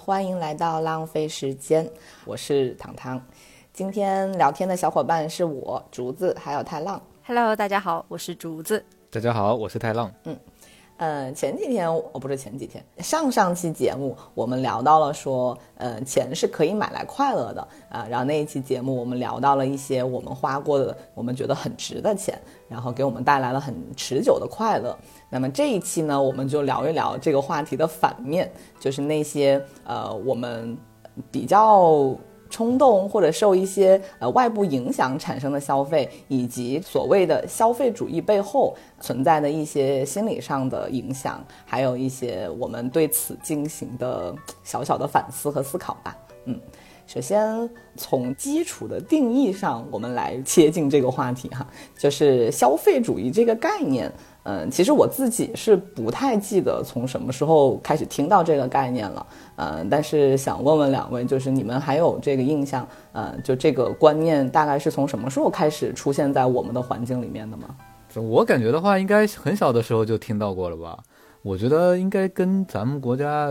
欢迎来到浪费时间，我是糖糖。今天聊天的小伙伴是我竹子，还有太浪。Hello，大家好，我是竹子。大家好，我是太浪。嗯，前几天哦，不是前几天，上上期节目我们聊到了说，呃，钱是可以买来快乐的啊、然后那一期节目我们聊到了一些我们花过的，我们觉得很值的钱，然后给我们带来了很持久的快乐。那么这一期呢，我们就聊一聊这个话题的反面，就是那些呃我们比较冲动或者受一些呃外部影响产生的消费，以及所谓的消费主义背后存在的一些心理上的影响，还有一些我们对此进行的小小的反思和思考吧。嗯，首先从基础的定义上，我们来切近这个话题哈，就是消费主义这个概念。嗯，其实我自己是不太记得从什么时候开始听到这个概念了，嗯，但是想问问两位，就是你们还有这个印象，呃，就这个观念大概是从什么时候开始出现在我们的环境里面的吗？我感觉的话，应该很小的时候就听到过了吧？我觉得应该跟咱们国家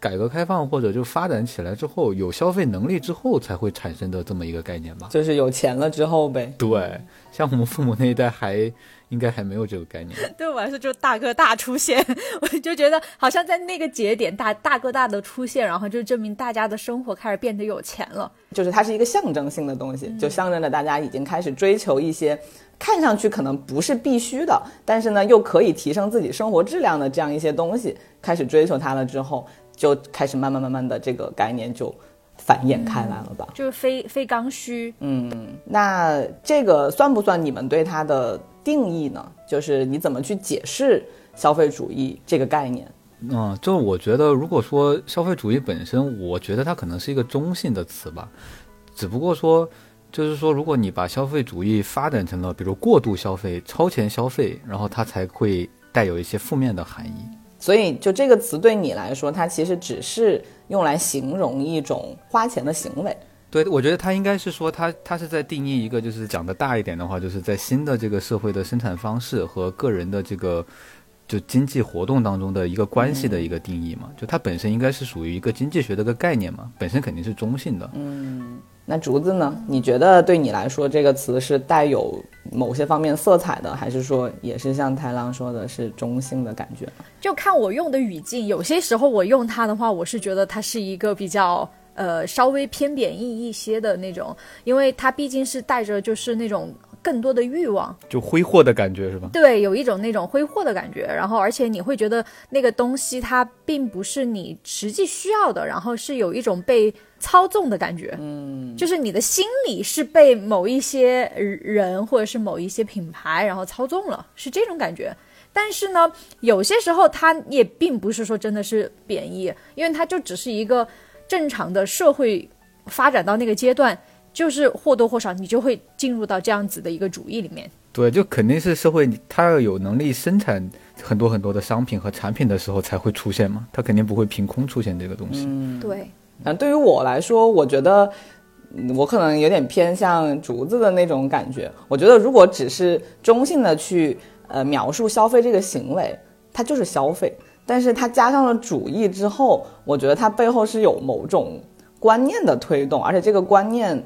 改革开放或者就发展起来之后，有消费能力之后才会产生的这么一个概念吧？就是有钱了之后呗。对，像我们父母那一代还应该还没有这个概念。对我来说，就大哥大出现，我就觉得好像在那个节点，大大哥大的出现，然后就证明大家的生活开始变得有钱了。就是它是一个象征性的东西，就象征着大家已经开始追求一些看上去可能不是必须的，但是呢又可以提升自己生活质量的这样一些东西，开始追求它了之后，就开始慢慢慢慢的这个概念就繁衍开来了吧。就是非非刚需，嗯，那这个算不算你们对它的定义呢？就是你怎么去解释消费主义这个概念？嗯，就我觉得，如果说消费主义本身，我觉得它可能是一个中性的词吧，只不过说，就是说，如果你把消费主义发展成了，比如过度消费、超前消费，然后它才会带有一些负面的含义。所以，就这个词对你来说，它其实只是用来形容一种花钱的行为。对，我觉得它应该是说，它它是在定义一个，就是讲的大一点的话，就是在新的这个社会的生产方式和个人的这个就经济活动当中的一个关系的一个定义嘛。就它本身应该是属于一个经济学的一个概念嘛，本身肯定是中性的。那竹子呢？你觉得对你来说，这个词是带有某些方面色彩的，还是说也是像太郎说的是中性的感觉？就看我用的语境。有些时候我用它的话，我是觉得它是一个比较呃稍微偏贬义一些的那种，因为它毕竟是带着就是那种更多的欲望。就挥霍的感觉是吧？对，有一种那种挥霍的感觉，然后而且你会觉得那个东西它并不是你实际需要的，然后是有一种被操纵的感觉，嗯，就是你的心理是被某一些人或者是某一些品牌然后操纵了，是这种感觉。但是呢，有些时候它也并不是说真的是贬义，因为它就只是一个正常的社会发展到那个阶段，就是或多或少你就会进入到这样子的一个主义里面。对，就肯定是社会它要有能力生产很多很多的商品和产品的时候才会出现嘛，它肯定不会凭空出现这个东西。嗯对，嗯，对于我来说，我觉得嗯我可能有点偏向竹子的那种感觉。我觉得如果只是中性的去呃描述消费这个行为，它就是消费，但是它加上了主义之后，我觉得它背后是有某种观念的推动，而且这个观念。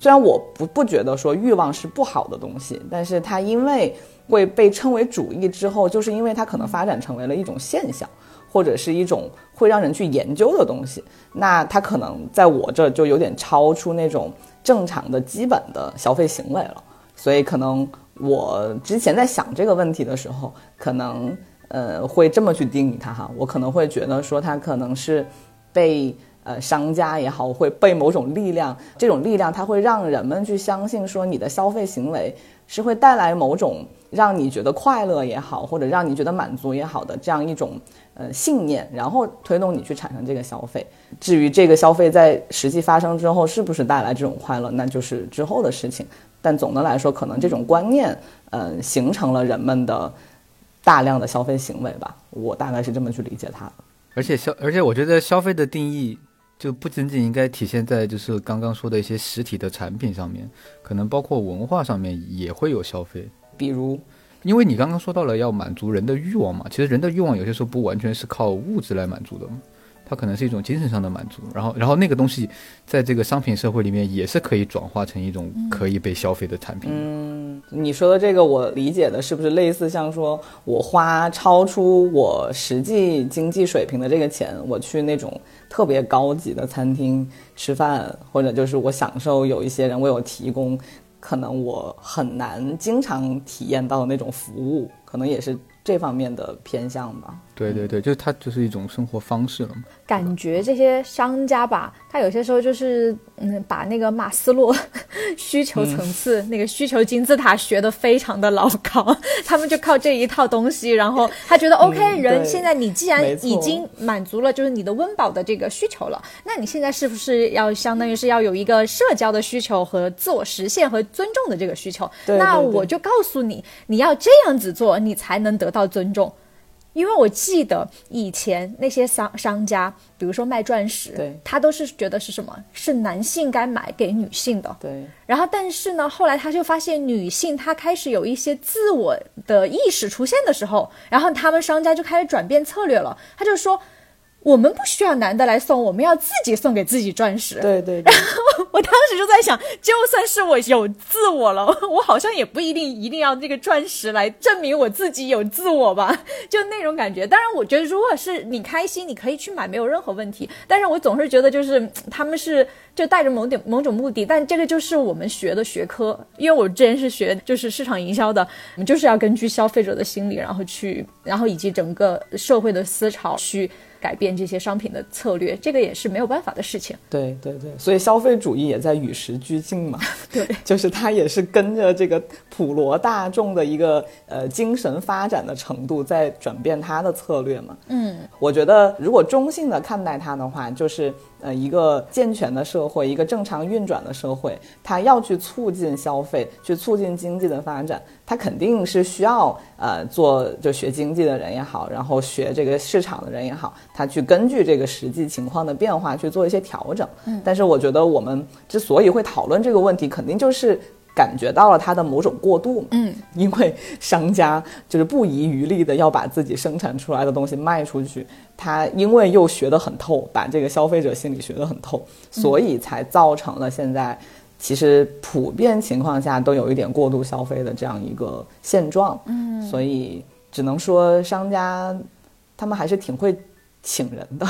虽然我不不觉得说欲望是不好的东西，但是它因为会被称为主义之后，就是因为它可能发展成为了一种现象，或者是一种会让人去研究的东西。那它可能在我这就有点超出那种正常的基本的消费行为了。所以可能我之前在想这个问题的时候，可能呃会这么去定义它哈，我可能会觉得说它可能是被。呃，商家也好，会被某种力量，这种力量它会让人们去相信说你的消费行为是会带来某种让你觉得快乐也好，或者让你觉得满足也好的这样一种呃信念，然后推动你去产生这个消费。至于这个消费在实际发生之后是不是带来这种快乐，那就是之后的事情。但总的来说，可能这种观念，呃，形成了人们的大量的消费行为吧。我大概是这么去理解它的。而且消，而且我觉得消费的定义。就不仅仅应该体现在就是刚刚说的一些实体的产品上面，可能包括文化上面也会有消费。比如，因为你刚刚说到了要满足人的欲望嘛，其实人的欲望有些时候不完全是靠物质来满足的嘛，它可能是一种精神上的满足。然后，然后那个东西在这个商品社会里面也是可以转化成一种可以被消费的产品。嗯，你说的这个我理解的是不是类似像说我花超出我实际经济水平的这个钱，我去那种特别高级的餐厅吃饭，或者就是我享受有一些人为我提供。可能我很难经常体验到那种服务，可能也是这方面的偏向吧。对对对，就是它就是一种生活方式了嘛。感觉这些商家吧，他有些时候就是嗯，把那个马斯洛 需求层次那个需求金字塔学的非常的老高，他们就靠这一套东西，然后他觉得 OK，人现在你既然已经满足了就是你的温饱的这个需求了，那你现在是不是要相当于是要有一个社交的需求和自我实现和尊重的这个需求？那我就告诉你，你要这样子做，你才能得到尊重。因为我记得以前那些商商家，比如说卖钻石，对，他都是觉得是什么？是男性该买给女性的。对。然后，但是呢，后来他就发现女性她开始有一些自我的意识出现的时候，然后他们商家就开始转变策略了。他就说。我们不需要男的来送，我们要自己送给自己钻石。对对。然后 我当时就在想，就算是我有自我了，我好像也不一定一定要这个钻石来证明我自己有自我吧，就那种感觉。当然，我觉得如果是你开心，你可以去买，没有任何问题。但是我总是觉得，就是他们是就带着某点某种目的，但这个就是我们学的学科。因为我之前是学就是市场营销的，我们就是要根据消费者的心理，然后去，然后以及整个社会的思潮去。改变这些商品的策略，这个也是没有办法的事情。对对对，所以消费主义也在与时俱进嘛。对，就是它也是跟着这个普罗大众的一个呃精神发展的程度在转变它的策略嘛。嗯，我觉得如果中性的看待它的话，就是呃一个健全的社会，一个正常运转的社会，它要去促进消费，去促进经济的发展。它肯定是需要呃做就学经济的人也好，然后学这个市场的人也好，他去根据这个实际情况的变化去做一些调整。嗯，但是我觉得我们之所以会讨论这个问题，肯定就是感觉到了它的某种过度。嗯，因为商家就是不遗余力的要把自己生产出来的东西卖出去，他因为又学得很透，把这个消费者心理学得很透，所以才造成了现在。其实普遍情况下都有一点过度消费的这样一个现状，嗯，所以只能说商家他们还是挺会请人的，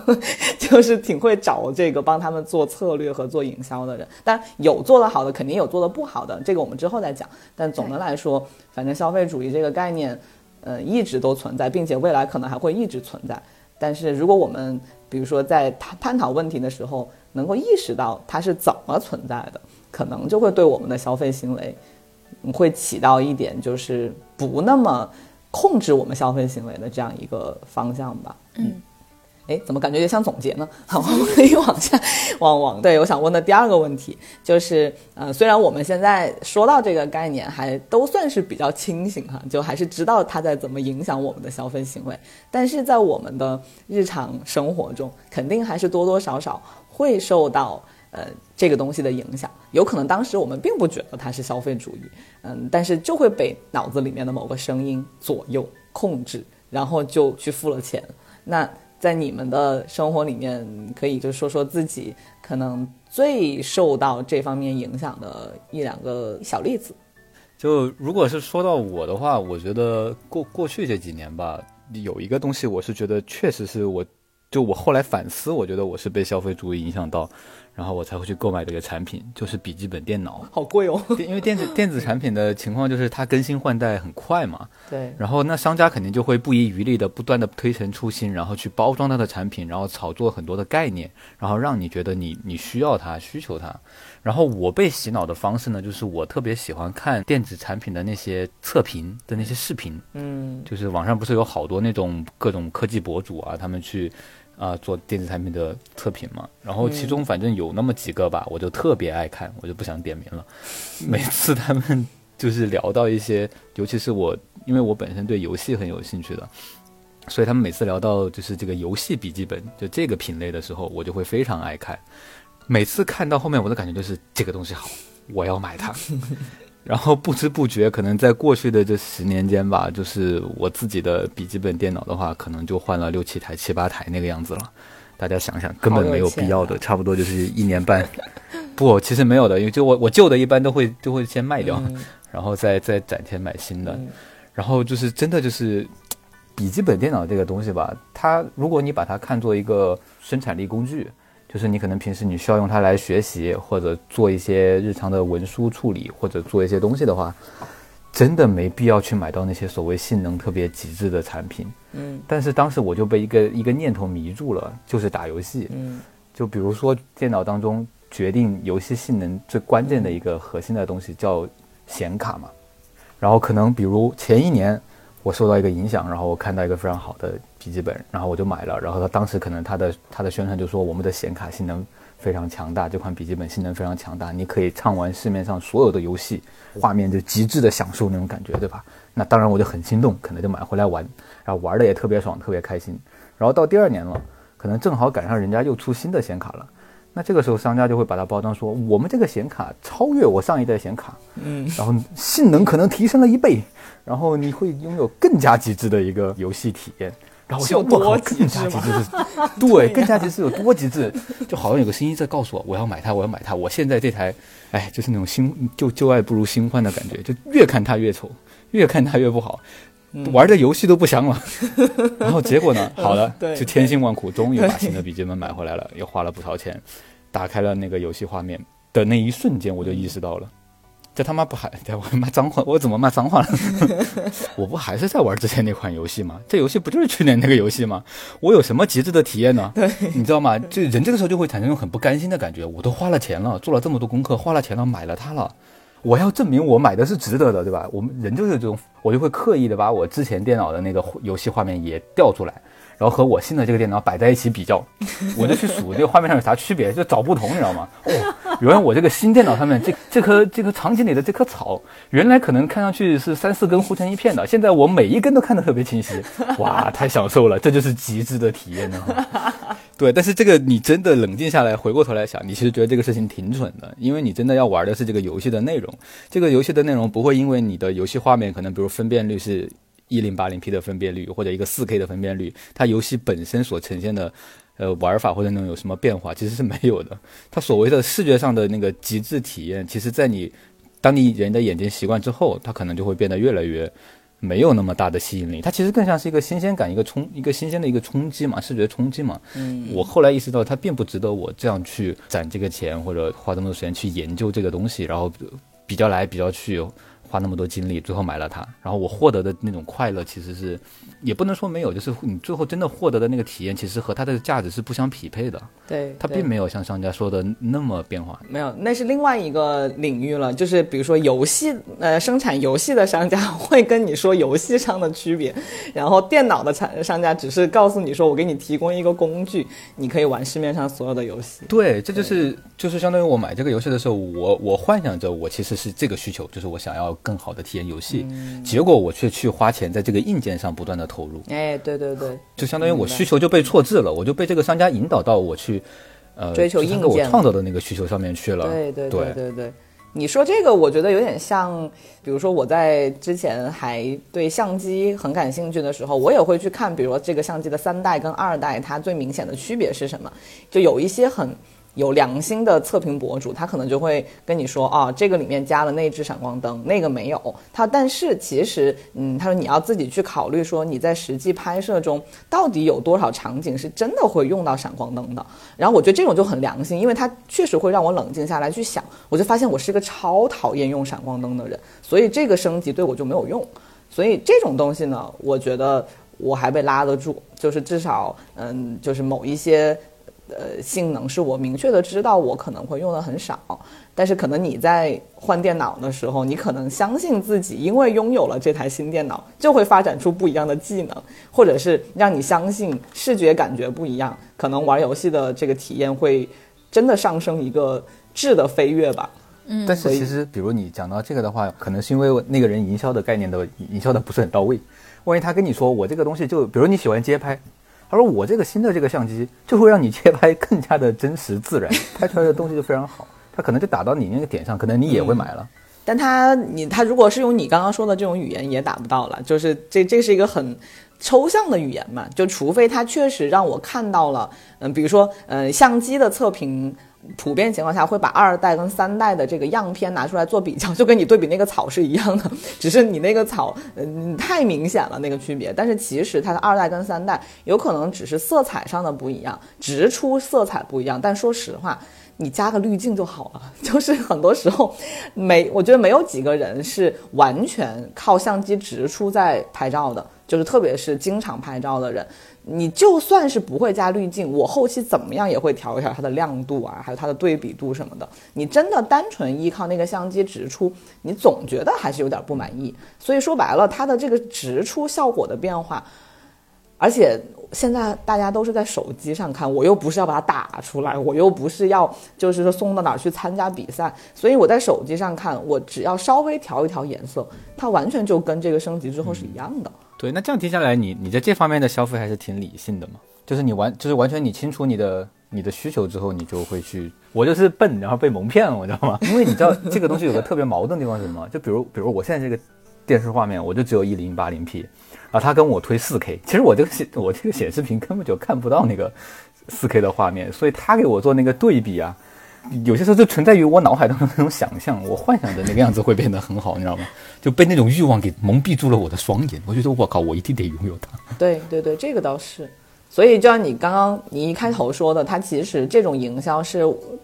就是挺会找这个帮他们做策略和做营销的人。但有做得好的，肯定有做得不好的，这个我们之后再讲。但总的来说，反正消费主义这个概念，呃，一直都存在，并且未来可能还会一直存在。但是如果我们比如说在探探讨问题的时候，能够意识到它是怎么存在的，可能就会对我们的消费行为，会起到一点就是不那么控制我们消费行为的这样一个方向吧。嗯。哎，怎么感觉也像总结呢？好，我们可以往下，往往对我想问的第二个问题就是，呃，虽然我们现在说到这个概念还都算是比较清醒哈，就还是知道它在怎么影响我们的消费行为，但是在我们的日常生活中，肯定还是多多少少会受到呃这个东西的影响。有可能当时我们并不觉得它是消费主义，嗯，但是就会被脑子里面的某个声音左右控制，然后就去付了钱。那在你们的生活里面，可以就说说自己可能最受到这方面影响的一两个小例子。就如果是说到我的话，我觉得过过去这几年吧，有一个东西，我是觉得确实是我，就我后来反思，我觉得我是被消费主义影响到。然后我才会去购买这个产品，就是笔记本电脑，好贵哦。因为电子电子产品的情况就是它更新换代很快嘛。对。然后那商家肯定就会不遗余力的不断的推陈出新，然后去包装它的产品，然后炒作很多的概念，然后让你觉得你你需要它，需求它。然后我被洗脑的方式呢，就是我特别喜欢看电子产品的那些测评的那些视频。嗯。就是网上不是有好多那种各种科技博主啊，他们去。啊，做电子产品的测评嘛，然后其中反正有那么几个吧，我就特别爱看，我就不想点名了。每次他们 就是聊到一些，尤其是我，因为我本身对游戏很有兴趣的，所以他们每次聊到就是这个游戏笔记本就这个品类的时候，我就会非常爱看。每次看到后面，我的感觉就是这个东西好，我要买它。然后不知不觉，可能在过去的这十年间吧，就是我自己的笔记本电脑的话，可能就换了六七台、七八台那个样子了。大家想想，根本没有必要的，差不多就是一年半。不，其实没有的，因为就我我旧的一般都会都会先卖掉，然后再再攒钱买新的。然后就是真的就是笔记本电脑这个东西吧，它如果你把它看作一个生产力工具。就是你可能平时你需要用它来学习，或者做一些日常的文书处理，或者做一些东西的话，真的没必要去买到那些所谓性能特别极致的产品。嗯，但是当时我就被一个一个念头迷住了，就是打游戏。嗯，就比如说电脑当中决定游戏性能最关键的一个核心的东西叫显卡嘛，然后可能比如前一年。我受到一个影响，然后我看到一个非常好的笔记本，然后我就买了。然后他当时可能他的他的宣传就说我们的显卡性能非常强大，这款笔记本性能非常强大，你可以畅玩市面上所有的游戏，画面就极致的享受那种感觉，对吧？那当然我就很心动，可能就买回来玩，然后玩的也特别爽，特别开心。然后到第二年了，可能正好赶上人家又出新的显卡了。那这个时候，商家就会把它包装说，我们这个显卡超越我上一代显卡，嗯，然后性能可能提升了一倍，然后你会拥有更加极致的一个游戏体验。然后有多更加极致？对，更加极致有多 极致？就好像有个声音在告诉我，我要买它，我要买它。我现在这台，哎，就是那种新旧旧爱不如新欢的感觉，就越看它越丑，越看它越不好。玩的游戏都不香了，然后结果呢？好了，就千辛万苦，终于把新的笔记本买回来了，又花了不少钱。打开了那个游戏画面的那一瞬间，我就意识到了，这他妈不还在我骂脏话？我怎么骂脏话了？我不还是在玩之前那款游戏吗？这游戏不就是去年那个游戏吗？我有什么极致的体验呢？对，你知道吗？就人这个时候就会产生一种很不甘心的感觉。我都花了钱了，做了这么多功课，花了钱了，买了它了。我要证明我买的是值得的，对吧？我们人就是这种，我就会刻意的把我之前电脑的那个游戏画面也调出来。然后和我新的这个电脑摆在一起比较，我就去数这个画面上有啥区别，就找不同，你知道吗？哦，原来我这个新电脑上面这这棵这棵场景里的这棵草，原来可能看上去是三四根糊成一片的，现在我每一根都看得特别清晰，哇，太享受了，这就是极致的体验呢。对，但是这个你真的冷静下来，回过头来想，你其实觉得这个事情挺蠢的，因为你真的要玩的是这个游戏的内容，这个游戏的内容不会因为你的游戏画面可能比如分辨率是。一零八零 P 的分辨率或者一个四 K 的分辨率，它游戏本身所呈现的，呃，玩法或者那种有什么变化，其实是没有的。它所谓的视觉上的那个极致体验，其实在你当你人的眼睛习惯之后，它可能就会变得越来越没有那么大的吸引力。它其实更像是一个新鲜感，一个冲，一个新鲜的一个冲击嘛，视觉冲击嘛。嗯。我后来意识到，它并不值得我这样去攒这个钱或者花这么多时间去研究这个东西，然后比较来比较去。花那么多精力，最后买了它，然后我获得的那种快乐，其实是也不能说没有，就是你最后真的获得的那个体验，其实和它的价值是不相匹配的。对，它并没有像商家说的那么变化。没有，那是另外一个领域了。就是比如说游戏，呃，生产游戏的商家会跟你说游戏上的区别，然后电脑的产商家只是告诉你说，我给你提供一个工具，你可以玩市面上所有的游戏。对，这就是就是相当于我买这个游戏的时候，我我幻想着我其实是这个需求，就是我想要。更好的体验游戏，结果我却去花钱在这个硬件上不断的投入。哎，对对对，就相当于我需求就被错置了，我就被这个商家引导到我去，呃，追求硬件，我创造的那个需求上面去了。对对对对对，你说这个，我觉得有点像，比如说我在之前还对相机很感兴趣的时候，我也会去看，比如说这个相机的三代跟二代，它最明显的区别是什么？就有一些很。有良心的测评博主，他可能就会跟你说啊，这个里面加了内置闪光灯，那个没有。他但是其实，嗯，他说你要自己去考虑说你在实际拍摄中到底有多少场景是真的会用到闪光灯的。然后我觉得这种就很良心，因为它确实会让我冷静下来去想。我就发现我是个超讨厌用闪光灯的人，所以这个升级对我就没有用。所以这种东西呢，我觉得我还被拉得住，就是至少，嗯，就是某一些。呃，性能是我明确的知道，我可能会用的很少，但是可能你在换电脑的时候，你可能相信自己，因为拥有了这台新电脑，就会发展出不一样的技能，或者是让你相信视觉感觉不一样，可能玩游戏的这个体验会真的上升一个质的飞跃吧。嗯，但是其实，比如你讲到这个的话，可能是因为那个人营销的概念的营销的不是很到位，万一他跟你说我这个东西就，比如你喜欢街拍。他说：“我这个新的这个相机就会让你街拍更加的真实自然，拍出来的东西就非常好。他可能就打到你那个点上，可能你也会买了。但他你他如果是用你刚刚说的这种语言也打不到了，就是这这是一个很抽象的语言嘛，就除非他确实让我看到了，嗯，比如说嗯相机的测评。普遍情况下会把二代跟三代的这个样片拿出来做比较，就跟你对比那个草是一样的，只是你那个草嗯太明显了那个区别。但是其实它的二代跟三代有可能只是色彩上的不一样，直出色彩不一样。但说实话。你加个滤镜就好了，就是很多时候，没，我觉得没有几个人是完全靠相机直出在拍照的，就是特别是经常拍照的人，你就算是不会加滤镜，我后期怎么样也会调一调它的亮度啊，还有它的对比度什么的。你真的单纯依靠那个相机直出，你总觉得还是有点不满意。所以说白了，它的这个直出效果的变化，而且。现在大家都是在手机上看，我又不是要把它打出来，我又不是要就是说送到哪儿去参加比赛，所以我在手机上看，我只要稍微调一调颜色，它完全就跟这个升级之后是一样的。对，那这样听下来，你你在这方面的消费还是挺理性的嘛？就是你完就是完全你清楚你的你的需求之后，你就会去。我就是笨，然后被蒙骗了，我知道吗？因为你知道这个东西有个特别矛盾的地方是什么？就比如比如我现在这个电视画面，我就只有一零八零 P。啊，他跟我推四 K，其实我这个显我这个显示屏根本就看不到那个四 K 的画面，所以他给我做那个对比啊，有些时候就存在于我脑海当中那种想象，我幻想的那个样子会变得很好，你知道吗？就被那种欲望给蒙蔽住了我的双眼，我觉得我靠，我一定得拥有它。对对对，这个倒是。所以就像你刚刚你一开头说的，它其实这种营销是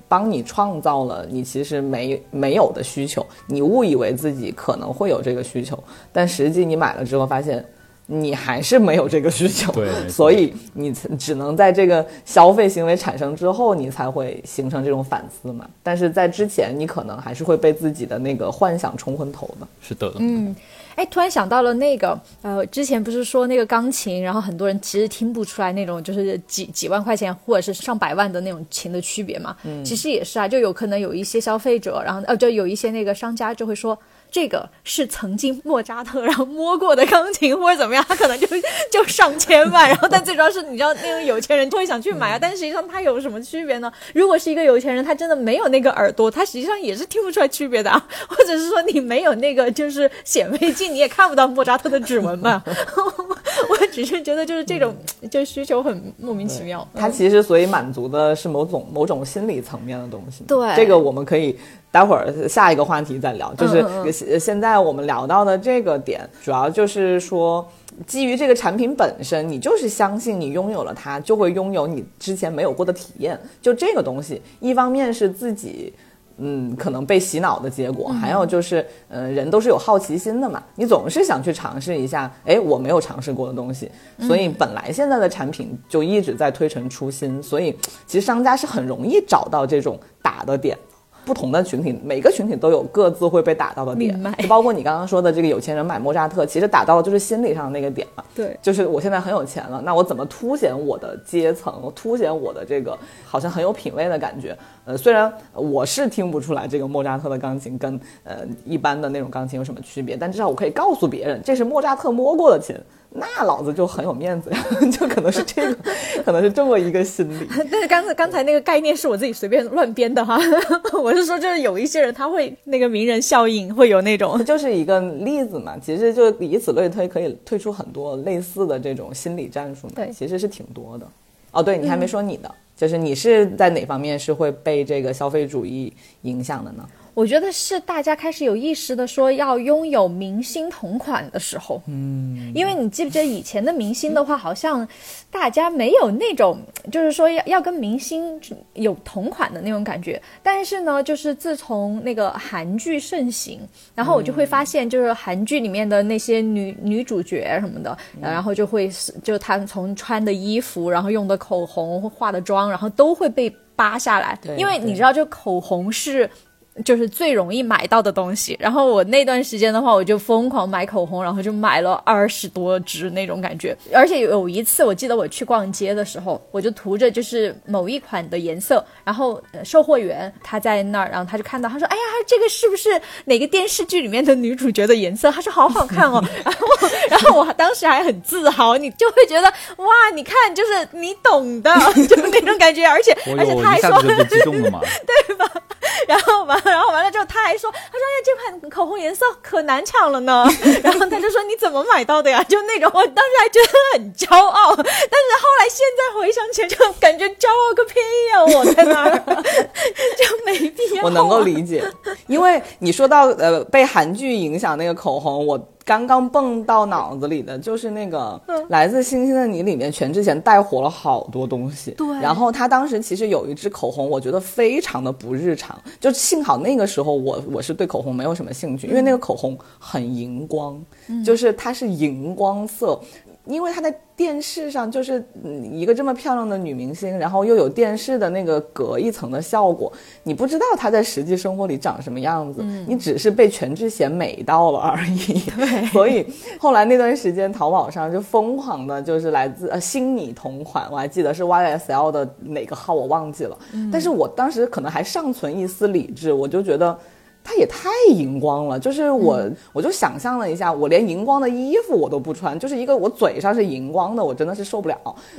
帮你创造了你其实没没有的需求，你误以为自己可能会有这个需求，但实际你买了之后发现。你还是没有这个需求，对，所以你只能在这个消费行为产生之后，你才会形成这种反思嘛。但是在之前，你可能还是会被自己的那个幻想冲昏头的。是的，嗯，哎，突然想到了那个，呃，之前不是说那个钢琴，然后很多人其实听不出来那种就是几几万块钱或者是上百万的那种琴的区别嘛？嗯，其实也是啊，就有可能有一些消费者，然后呃，就有一些那个商家就会说。这个是曾经莫扎特然后摸过的钢琴或者怎么样，他可能就 就上千万，然后但最主要是你知道那种有钱人就会想去买啊，但实际上他有什么区别呢？如果是一个有钱人，他真的没有那个耳朵，他实际上也是听不出来区别的啊，或者是说你没有那个就是显微镜，你也看不到莫扎特的指纹嘛。我只是觉得就是这种就需求很莫名其妙。他其实所以满足的是某种某种心理层面的东西。对，这个我们可以。待会儿下一个话题再聊，就是现在我们聊到的这个点，主要就是说，基于这个产品本身，你就是相信你拥有了它，就会拥有你之前没有过的体验。就这个东西，一方面是自己，嗯，可能被洗脑的结果，还有就是，嗯，人都是有好奇心的嘛，你总是想去尝试一下，哎，我没有尝试过的东西，所以本来现在的产品就一直在推陈出新，所以其实商家是很容易找到这种打的点。不同的群体，每个群体都有各自会被打到的点，就包括你刚刚说的这个有钱人买莫扎特，其实打到的就是心理上的那个点嘛。对，就是我现在很有钱了，那我怎么凸显我的阶层，凸显我的这个好像很有品位的感觉？呃，虽然我是听不出来这个莫扎特的钢琴跟呃一般的那种钢琴有什么区别，但至少我可以告诉别人，这是莫扎特摸过的琴。那老子就很有面子呀，就可能是这个，可能是这么一个心理。但是刚才刚才那个概念是我自己随便乱编的哈，我是说就是有一些人他会那个名人效应会有那种，就是一个例子嘛。其实就以此类推，可以推出很多类似的这种心理战术嘛。对，其实是挺多的。哦，对你还没说你的，就是你是在哪方面是会被这个消费主义影响的呢？我觉得是大家开始有意识的说要拥有明星同款的时候，嗯，因为你记不记得以前的明星的话，好像大家没有那种就是说要要跟明星有同款的那种感觉。但是呢，就是自从那个韩剧盛行，然后我就会发现，就是韩剧里面的那些女女主角什么的，然后就会就她从穿的衣服，然后用的口红、化的妆，然后都会被扒下来，因为你知道，就口红是。就是最容易买到的东西，然后我那段时间的话，我就疯狂买口红，然后就买了二十多支那种感觉。而且有一次，我记得我去逛街的时候，我就涂着就是某一款的颜色，然后售货员他在那儿，然后他就看到，他说：“哎呀，这个是不是哪个电视剧里面的女主角的颜色？”他说：“好好看哦。”然后，然后我当时还很自豪，你就会觉得哇，你看，就是你懂的，就是那种感觉，而且而且他还说，对吧？然后完，然后完了之后，他还说，他说哎，这款口红颜色可难抢了呢。然后他就说你怎么买到的呀？就那种，我当时还觉得很骄傲，但是后来现在回想起来，就感觉骄傲个屁呀！我在那儿 就没必要。我能够理解，因为你说到呃被韩剧影响那个口红，我。刚刚蹦到脑子里的就是那个《来自星星的你》里面，全智贤带火了好多东西。对，然后他当时其实有一支口红，我觉得非常的不日常。就幸好那个时候我我是对口红没有什么兴趣，因为那个口红很荧光，就是它是荧光色。因为她在电视上就是一个这么漂亮的女明星，然后又有电视的那个隔一层的效果，你不知道她在实际生活里长什么样子，你只是被全智贤美到了而已。对，所以后来那段时间淘宝上就疯狂的，就是来自呃新你同款，我还记得是 YSL 的哪个号我忘记了，但是我当时可能还尚存一丝理智，我就觉得。它也太荧光了，就是我，我就想象了一下，我连荧光的衣服我都不穿，就是一个我嘴上是荧光的，我真的是受不了。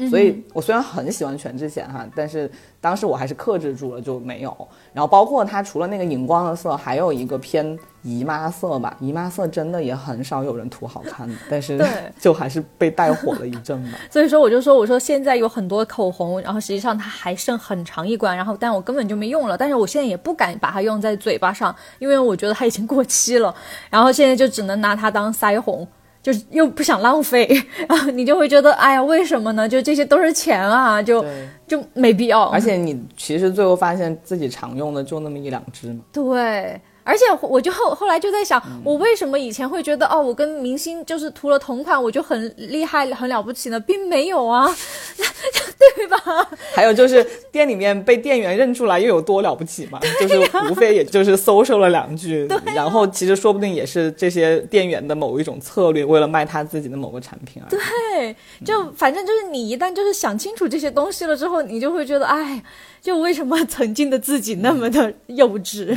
所以我虽然很喜欢全智贤哈，但是。当时我还是克制住了，就没有。然后包括它除了那个荧光的色，还有一个偏姨妈色吧。姨妈色真的也很少有人涂好看的，但是 就还是被带火了一阵吧。所以说我就说，我说现在有很多口红，然后实际上它还剩很长一关，然后但我根本就没用了。但是我现在也不敢把它用在嘴巴上，因为我觉得它已经过期了。然后现在就只能拿它当腮红。就是又不想浪费，然后你就会觉得，哎呀，为什么呢？就这些都是钱啊，就就没必要。而且你其实最后发现自己常用的就那么一两支嘛。对。而且我就后后来就在想，我为什么以前会觉得哦，我跟明星就是涂了同款，我就很厉害、很了不起呢？并没有啊，对吧？还有就是店里面被店员认出来又有多了不起嘛？就是无非也就是搜售了两句，然后其实说不定也是这些店员的某一种策略，为了卖他自己的某个产品啊。对，就反正就是你一旦就是想清楚这些东西了之后，你就会觉得，哎。就为什么曾经的自己那么的幼稚？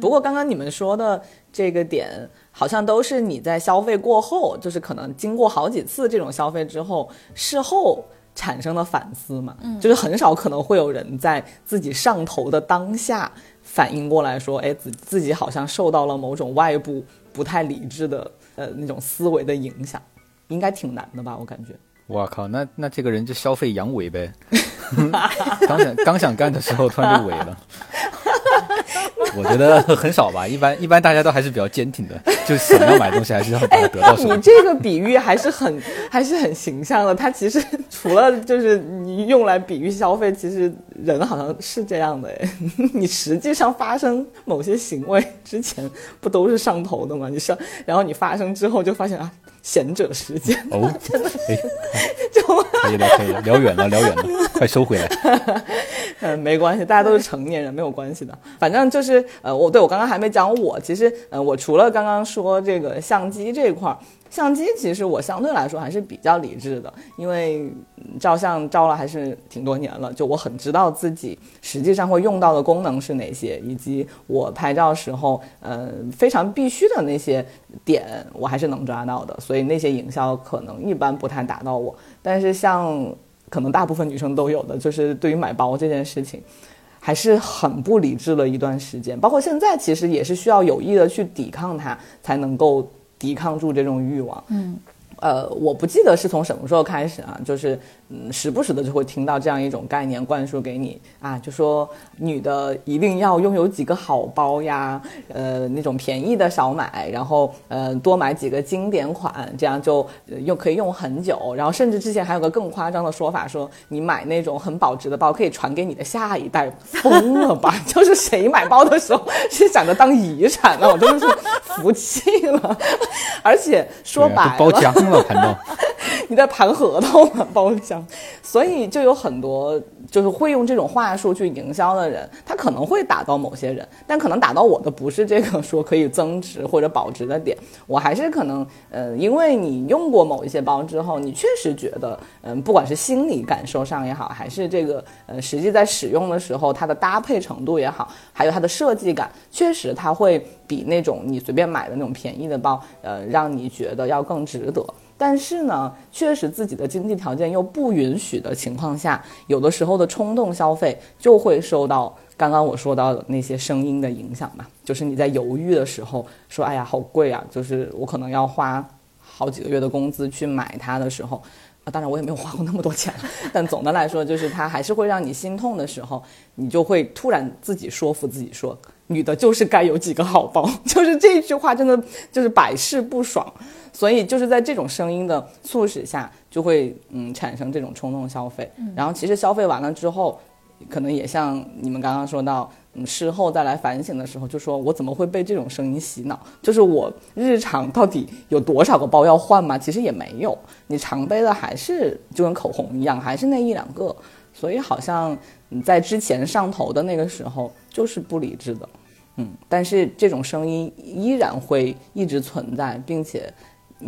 不过刚刚你们说的这个点，好像都是你在消费过后，就是可能经过好几次这种消费之后，事后产生的反思嘛。嗯，就是很少可能会有人在自己上头的当下反应过来说，哎，自自己好像受到了某种外部不太理智的呃那种思维的影响，应该挺难的吧？我感觉。我靠，那那这个人就消费阳痿呗。刚想刚想干的时候，突然就萎了。我觉得很少吧，一般一般大家都还是比较坚挺的，就想要买东西还是要把它得到手。你这个比喻还是很 还是很形象的。它其实除了就是你用来比喻消费，其实人好像是这样的哎。你实际上发生某些行为之前，不都是上头的吗？你上，然后你发生之后就发现啊。贤者时间哦，真的就可以了，可以了，聊远了，聊远了，快收回来。嗯，没关系，大家都是成年人，没有关系的。反正就是呃，我对我刚刚还没讲我，其实呃，我除了刚刚说这个相机这一块儿。相机其实我相对来说还是比较理智的，因为照相照了还是挺多年了，就我很知道自己实际上会用到的功能是哪些，以及我拍照时候呃非常必须的那些点，我还是能抓到的，所以那些营销可能一般不太打到我。但是像可能大部分女生都有的，就是对于买包这件事情，还是很不理智了一段时间，包括现在其实也是需要有意的去抵抗它，才能够。抵抗住这种欲望，嗯。呃，我不记得是从什么时候开始啊，就是嗯，时不时的就会听到这样一种概念灌输给你啊，就说女的一定要拥有几个好包呀，呃，那种便宜的少买，然后呃多买几个经典款，这样就又可以用很久。然后甚至之前还有个更夸张的说法，说你买那种很保值的包可以传给你的下一代，疯了吧？就是谁买包的时候是想着当遗产呢？我真的是服气了。而且说白了。包浆了盘到，你在盘合同吗？包所以就有很多就是会用这种话术去营销的人，他可能会打到某些人，但可能打到我的不是这个说可以增值或者保值的点，我还是可能，呃，因为你用过某一些包之后，你确实觉得，嗯，不管是心理感受上也好，还是这个，呃，实际在使用的时候它的搭配程度也好，还有它的设计感，确实它会比那种你随便买的那种便宜的包，呃，让你觉得要更值得。但是呢，确实自己的经济条件又不允许的情况下，有的时候的冲动消费就会受到刚刚我说到的那些声音的影响嘛。就是你在犹豫的时候说，哎呀，好贵啊，就是我可能要花好几个月的工资去买它的时候。啊当然我也没有花过那么多钱，但总的来说，就是它还是会让你心痛的时候，你就会突然自己说服自己说，女的就是该有几个好包，就是这句话真的就是百试不爽，所以就是在这种声音的促使下，就会嗯产生这种冲动消费，然后其实消费完了之后，可能也像你们刚刚说到。嗯事后再来反省的时候，就说我怎么会被这种声音洗脑？就是我日常到底有多少个包要换吗？其实也没有，你常背的还是就跟口红一样，还是那一两个。所以好像你在之前上头的那个时候就是不理智的，嗯。但是这种声音依然会一直存在，并且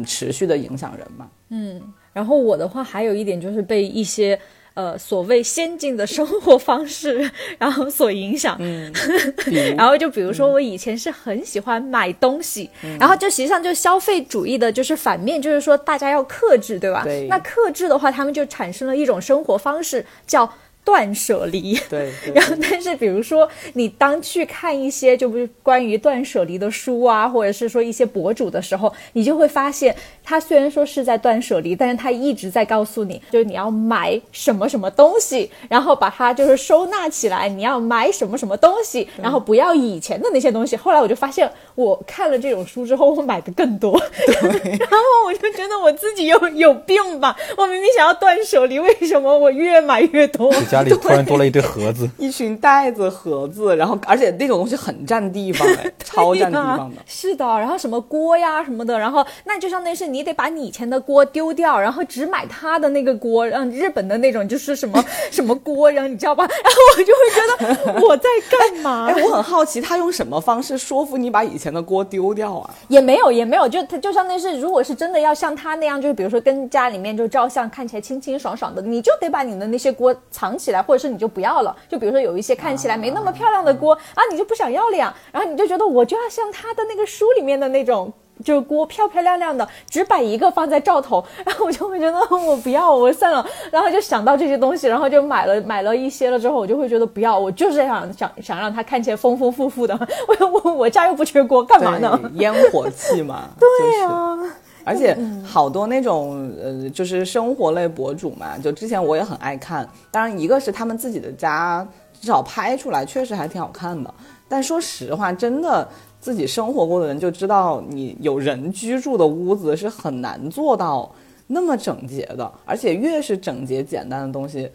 持续的影响人嘛。嗯。然后我的话还有一点就是被一些。呃，所谓先进的生活方式，然后所影响，嗯，然后就比如说，我以前是很喜欢买东西，然后就实际上就消费主义的，就是反面，就是说大家要克制，对吧？对。那克制的话，他们就产生了一种生活方式，叫。断舍离，对，然后但是比如说你当去看一些就不是关于断舍离的书啊，或者是说一些博主的时候，你就会发现他虽然说是在断舍离，但是他一直在告诉你，就是你要买什么什么东西，然后把它就是收纳起来，你要买什么什么东西，然后不要以前的那些东西。后来我就发现，我看了这种书之后，我买的更多，然后我就觉得我自己有有病吧，我明明想要断舍离，为什么我越买越多？家里突然多了一堆盒子，一群袋子、盒子，然后而且那种东西很占地方哎，超占地方的。是的，然后什么锅呀什么的，然后那就相当于是你得把你以前的锅丢掉，然后只买他的那个锅，让日本的那种就是什么 什么锅，然后你知道吧？然后我就会觉得我在干嘛？哎，我很好奇他用什么方式说服你把以前的锅丢掉啊？也没有，也没有，就他就相当于是，如果是真的要像他那样，就是比如说跟家里面就照相看起来清清爽爽的，你就得把你的那些锅藏。起来，或者是你就不要了。就比如说有一些看起来没那么漂亮的锅啊，你就不想要了呀。然后你就觉得我就要像他的那个书里面的那种，就是锅漂漂亮亮的，只摆一个放在灶头。然后我就会觉得我不要，我算了。然后就想到这些东西，然后就买了买了一些了之后，我就会觉得不要，我就是想想想让它看起来丰丰富富的。我我我家又不缺锅，干嘛呢？烟火气嘛。对呀。而且好多那种呃，就是生活类博主嘛，就之前我也很爱看。当然，一个是他们自己的家，至少拍出来确实还挺好看的。但说实话，真的自己生活过的人就知道，你有人居住的屋子是很难做到那么整洁的。而且越是整洁简单的东西，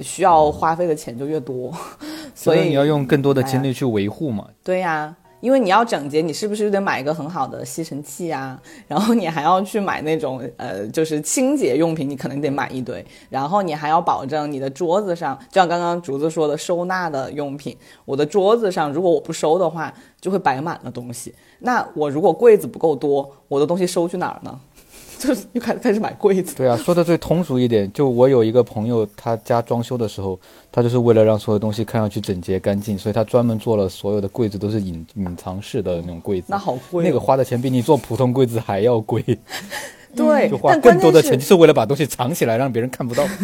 需要花费的钱就越多。所以你要用更多的精力去维护嘛？对呀。因为你要整洁，你是不是得买一个很好的吸尘器啊？然后你还要去买那种呃，就是清洁用品，你可能得买一堆。然后你还要保证你的桌子上，就像刚刚竹子说的，收纳的用品。我的桌子上，如果我不收的话，就会摆满了东西。那我如果柜子不够多，我的东西收去哪儿呢？就是又开始开始买柜子。对啊，说的最通俗一点，就我有一个朋友，他家装修的时候，他就是为了让所有东西看上去整洁干净，所以他专门做了所有的柜子都是隐隐藏式的那种柜子。那好贵，那个花的钱比你做普通柜子还要贵。对，就花更多的钱，就是为了把东西藏起来，让别人看不到。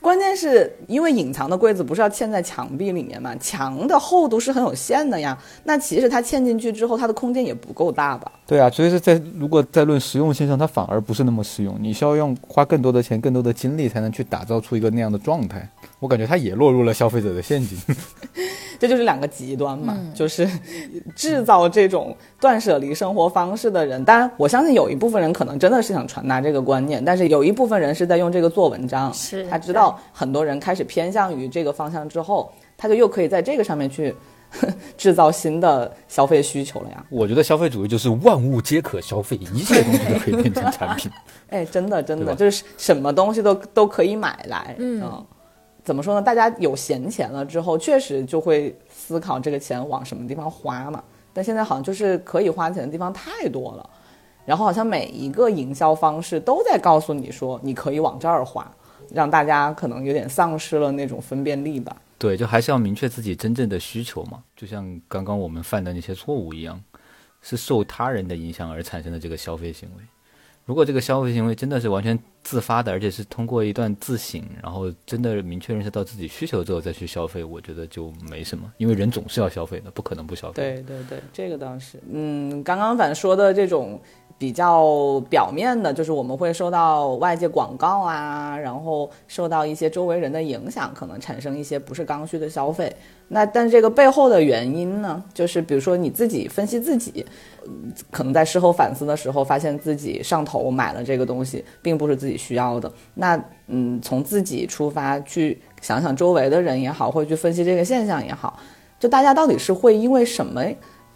关键是因为隐藏的柜子不是要嵌在墙壁里面嘛？墙的厚度是很有限的呀。那其实它嵌进去之后，它的空间也不够大吧？对啊，所以是在如果在论实用性上，它反而不是那么实用。你需要用花更多的钱、更多的精力，才能去打造出一个那样的状态。我感觉它也落入了消费者的陷阱。这就是两个极端嘛，就是制造这种断舍离生活方式的人。当然，我相信有一部分人可能真的是想传达这个观念，但是有一部分人是在用这个做文章。是，他知道很多人开始偏向于这个方向之后，他就又可以在这个上面去 制造新的消费需求了呀。我觉得消费主义就是万物皆可消费，一切东西都可以变成产品。哎，真的真的就是什么东西都都可以买来。嗯。怎么说呢？大家有闲钱了之后，确实就会思考这个钱往什么地方花嘛。但现在好像就是可以花钱的地方太多了，然后好像每一个营销方式都在告诉你说你可以往这儿花，让大家可能有点丧失了那种分辨力吧。对，就还是要明确自己真正的需求嘛。就像刚刚我们犯的那些错误一样，是受他人的影响而产生的这个消费行为。如果这个消费行为真的是完全自发的，而且是通过一段自省，然后真的明确认识到自己需求之后再去消费，我觉得就没什么，因为人总是要消费的，不可能不消费。对对对，这个倒是，嗯，刚刚反说的这种。比较表面的，就是我们会受到外界广告啊，然后受到一些周围人的影响，可能产生一些不是刚需的消费。那但这个背后的原因呢，就是比如说你自己分析自己，可能在事后反思的时候，发现自己上头买了这个东西，并不是自己需要的。那嗯，从自己出发去想想周围的人也好，或者去分析这个现象也好，就大家到底是会因为什么？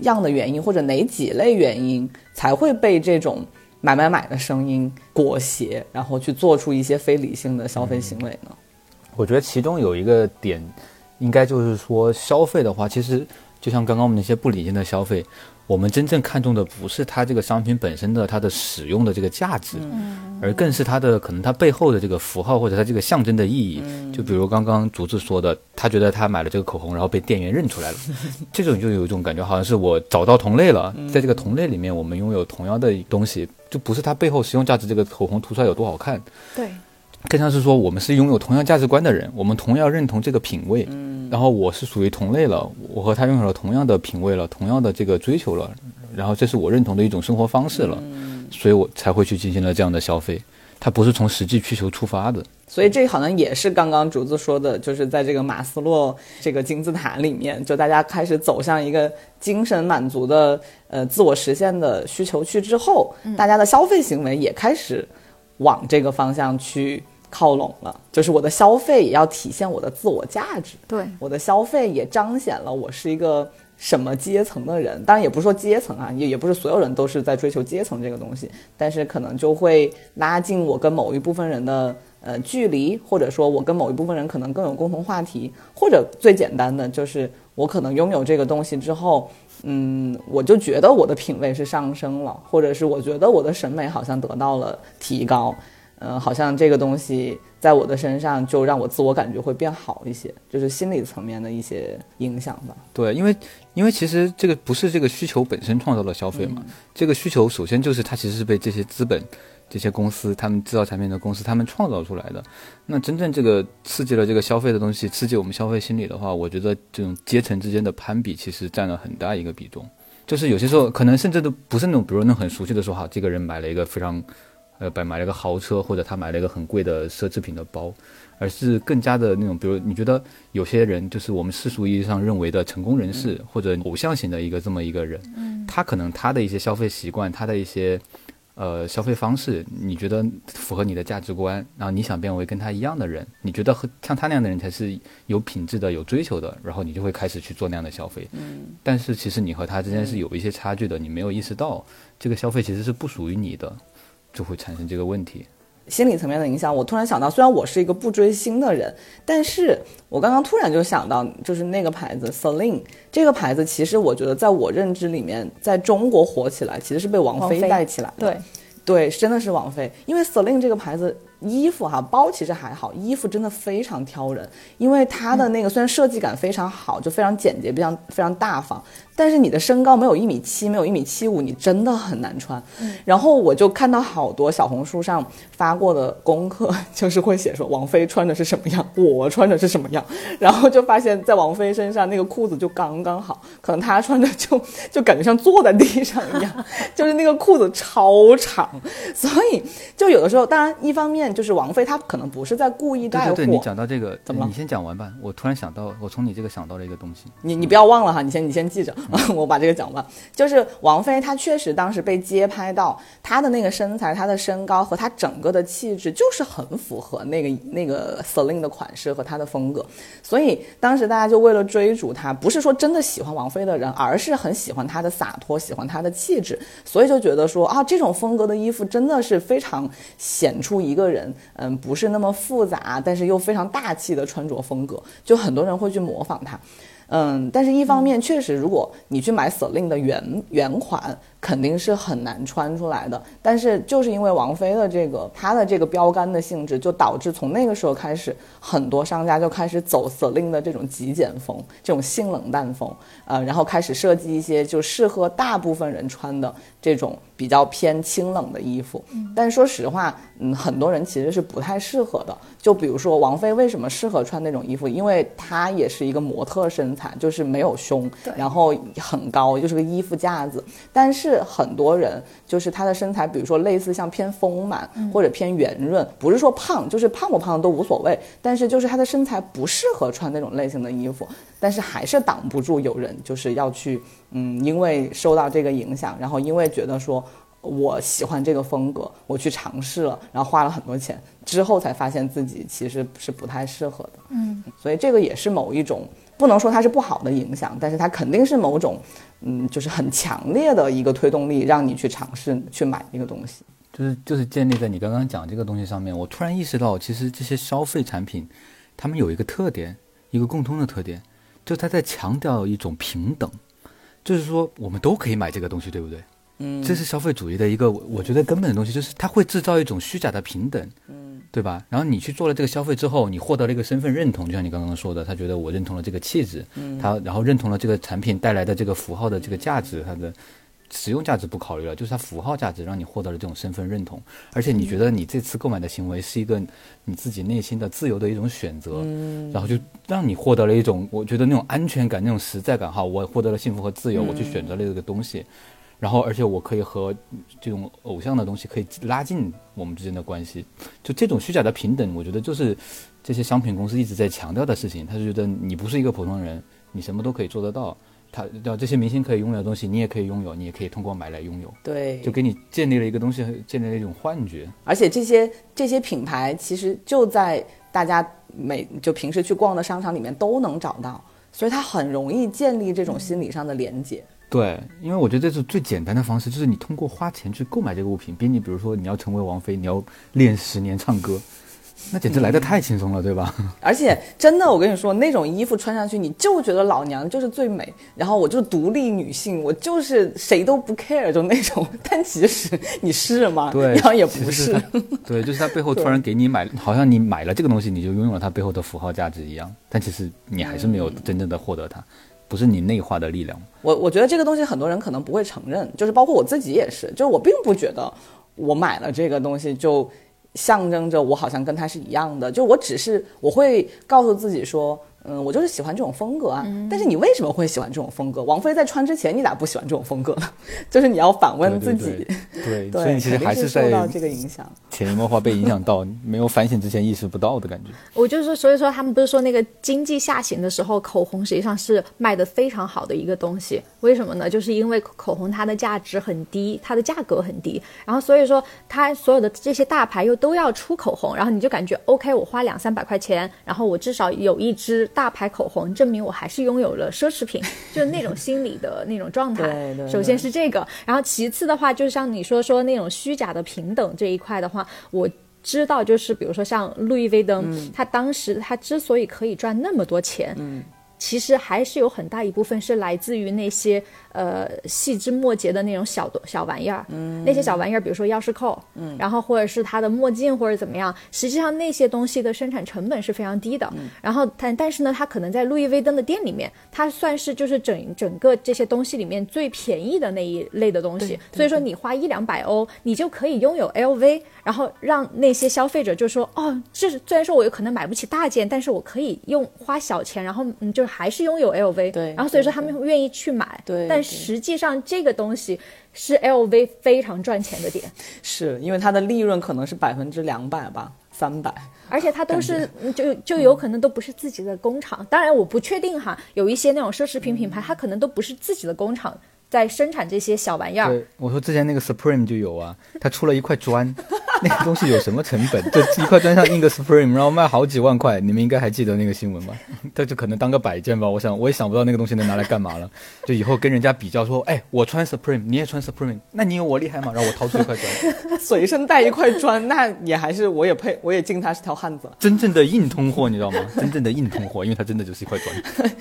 样的原因或者哪几类原因才会被这种买买买的声音裹挟，然后去做出一些非理性的消费行为呢？我觉得其中有一个点，应该就是说消费的话，其实就像刚刚我们那些不理性的消费。我们真正看重的不是它这个商品本身的它的使用的这个价值，而更是它的可能它背后的这个符号或者它这个象征的意义。就比如刚刚竹子说的，他觉得他买了这个口红，然后被店员认出来了，这种就有一种感觉，好像是我找到同类了，在这个同类里面，我们拥有同样的东西，就不是它背后实用价值，这个口红涂出来有多好看。对。更像是说，我们是拥有同样价值观的人，我们同样认同这个品味，嗯，然后我是属于同类了，我和他拥有了同样的品味了，同样的这个追求了，然后这是我认同的一种生活方式了，嗯，所以我才会去进行了这样的消费，它不是从实际需求出发的，所以这好像也是刚刚竹子说的，就是在这个马斯洛这个金字塔里面，就大家开始走向一个精神满足的呃自我实现的需求去之后，大家的消费行为也开始往这个方向去。靠拢了，就是我的消费也要体现我的自我价值。对，我的消费也彰显了我是一个什么阶层的人。当然，也不是说阶层啊，也也不是所有人都是在追求阶层这个东西，但是可能就会拉近我跟某一部分人的呃距离，或者说我跟某一部分人可能更有共同话题，或者最简单的就是我可能拥有这个东西之后，嗯，我就觉得我的品味是上升了，或者是我觉得我的审美好像得到了提高。嗯，好像这个东西在我的身上就让我自我感觉会变好一些，就是心理层面的一些影响吧。对，因为因为其实这个不是这个需求本身创造了消费嘛，这个需求首先就是它其实是被这些资本、这些公司、他们制造产品的公司他们创造出来的。那真正这个刺激了这个消费的东西，刺激我们消费心理的话，我觉得这种阶层之间的攀比其实占了很大一个比重。就是有些时候可能甚至都不是那种，比如那种很熟悉的说，哈，这个人买了一个非常。呃，买买了个豪车，或者他买了一个很贵的奢侈品的包，而是更加的那种，比如你觉得有些人就是我们世俗意义上认为的成功人士，或者偶像型的一个这么一个人，嗯，他可能他的一些消费习惯，他的一些呃消费方式，你觉得符合你的价值观，然后你想变为跟他一样的人，你觉得和像他那样的人才是有品质的、有追求的，然后你就会开始去做那样的消费，嗯，但是其实你和他之间是有一些差距的，你没有意识到这个消费其实是不属于你的。就会产生这个问题，心理层面的影响。我突然想到，虽然我是一个不追星的人，但是我刚刚突然就想到，就是那个牌子 Celine 这个牌子，其实我觉得在我认知里面，在中国火起来，其实是被王菲带起来的。对，对，真的是王菲，因为 Celine 这个牌子。衣服哈，包其实还好，衣服真的非常挑人，因为它的那个虽然设计感非常好，就非常简洁，非常非常大方，但是你的身高没有一米七，没有一米七五，你真的很难穿。然后我就看到好多小红书上发过的功课，就是会写说王菲穿的是什么样，我穿的是什么样，然后就发现，在王菲身上那个裤子就刚刚好，可能她穿着就 就感觉像坐在地上一样，就是那个裤子超长，所以就有的时候，当然一方面。就是王菲，她可能不是在故意带货。对对对，你讲到这个，怎么？你先讲完吧。我突然想到，我从你这个想到了一个东西。你你不要忘了哈，你先你先记着，我把这个讲完。就是王菲，她确实当时被街拍到，她的那个身材、她的身高和她整个的气质，就是很符合那个那个 Celine 的款式和她的风格。所以当时大家就为了追逐她，不是说真的喜欢王菲的人，而是很喜欢她的洒脱，喜欢她的气质，所以就觉得说啊，这种风格的衣服真的是非常显出一个人。嗯，不是那么复杂，但是又非常大气的穿着风格，就很多人会去模仿它。嗯，但是一方面确实，如果你去买 Celine 的原原款，肯定是很难穿出来的。但是就是因为王菲的这个她的这个标杆的性质，就导致从那个时候开始，很多商家就开始走 Celine 的这种极简风，这种性冷淡风，呃，然后开始设计一些就适合大部分人穿的这种比较偏清冷的衣服。但是说实话，嗯，很多人其实是不太适合的。就比如说王菲为什么适合穿那种衣服？因为她也是一个模特身材，就是没有胸，然后很高，就是个衣服架子。但是很多人就是他的身材，比如说类似像偏丰满或者偏圆润，不是说胖，就是胖不胖都无所谓。但是就是他的身材不适合穿那种类型的衣服，但是还是挡不住有人就是要去，嗯，因为受到这个影响，然后因为觉得说。我喜欢这个风格，我去尝试了，然后花了很多钱，之后才发现自己其实是不太适合的。嗯，所以这个也是某一种，不能说它是不好的影响，但是它肯定是某种，嗯，就是很强烈的一个推动力，让你去尝试去买一个东西。就是就是建立在你刚刚讲这个东西上面，我突然意识到，其实这些消费产品，他们有一个特点，一个共通的特点，就它在强调一种平等，就是说我们都可以买这个东西，对不对？嗯，这是消费主义的一个，我觉得根本的东西，就是它会制造一种虚假的平等，嗯，对吧？然后你去做了这个消费之后，你获得了一个身份认同，就像你刚刚说的，他觉得我认同了这个气质，嗯，他然后认同了这个产品带来的这个符号的这个价值，它的使用价值不考虑了，就是它符号价值让你获得了这种身份认同，而且你觉得你这次购买的行为是一个你自己内心的自由的一种选择，嗯，然后就让你获得了一种我觉得那种安全感、那种实在感，哈，我获得了幸福和自由，我去选择了这个东西。然后，而且我可以和这种偶像的东西可以拉近我们之间的关系，就这种虚假的平等，我觉得就是这些商品公司一直在强调的事情。他就觉得你不是一个普通人，你什么都可以做得到。他要这些明星可以拥有的东西，你也可以拥有，你也可以通过买来拥有。对，就给你建立了一个东西，建立了一种幻觉。而且这些这些品牌其实就在大家每就平时去逛的商场里面都能找到，所以它很容易建立这种心理上的连接。对，因为我觉得这是最简单的方式，就是你通过花钱去购买这个物品，比你比如说你要成为王菲，你要练十年唱歌，那简直来的太轻松了，对吧？而且真的，我跟你说，那种衣服穿上去，你就觉得老娘就是最美，然后我就是独立女性，我就是谁都不 care，就那种。但其实你是吗？对，然后也不是。对，就是他背后突然给你买，好像你买了这个东西，你就拥有了它背后的符号价值一样，但其实你还是没有真正的获得它。不是你内化的力量，我我觉得这个东西很多人可能不会承认，就是包括我自己也是，就是我并不觉得我买了这个东西就象征着我好像跟他是一样的，就我只是我会告诉自己说。嗯，我就是喜欢这种风格啊。但是你为什么会喜欢这种风格？王菲在穿之前，你咋不喜欢这种风格呢？就是你要反问自己。对，对，所以其实还是受到这个影响，潜移默化被影响到，没有反省之前意识不到的感觉。我就是说，所以说他们不是说那个经济下行的时候，口红实际上是卖的非常好的一个东西。为什么呢？就是因为口红它的价值很低，它的价格很低，然后所以说它所有的这些大牌又都要出口红，然后你就感觉 OK，我花两三百块钱，然后我至少有一支大牌口红。证明我还是拥有了奢侈品，就是那种心理的那种状态。首先是这个，然后其次的话，就像你说说那种虚假的平等这一块的话，我知道，就是比如说像路易威登，他当时他之所以可以赚那么多钱，嗯，其实还是有很大一部分是来自于那些。呃，细枝末节的那种小小玩意儿，嗯，那些小玩意儿，比如说钥匙扣，嗯，然后或者是它的墨镜或者怎么样，实际上那些东西的生产成本是非常低的，嗯，然后但但是呢，它可能在路易威登的店里面，它算是就是整整个这些东西里面最便宜的那一类的东西，所以说你花一两百欧，你就可以拥有 LV，然后让那些消费者就说，哦，这是虽然说我有可能买不起大件，但是我可以用花小钱，然后嗯，就是还是拥有 LV，对，然后所以说他们愿意去买，对，但。实际上，这个东西是 LV 非常赚钱的点，是因为它的利润可能是百分之两百吧，三百，而且它都是就就有可能都不是自己的工厂。当然，我不确定哈，有一些那种奢侈品品牌，它可能都不是自己的工厂在生产这些小玩意儿。对，我说之前那个 Supreme 就有啊，他出了一块砖，那个东西有什么成本？就一块砖上印个 Supreme，然后卖好几万块，你们应该还记得那个新闻吧？这就可能当个摆件吧。我想我也想不到那个东西能拿来干嘛了。就以后跟人家比较说，哎，我穿 Supreme，你也穿 Supreme，那你有我厉害吗？然后我掏出一块砖，随身带一块砖，那也还是我也配，我也敬他是条汉子。真正的硬通货，你知道吗？真正的硬通货，因为它真的就是一块砖。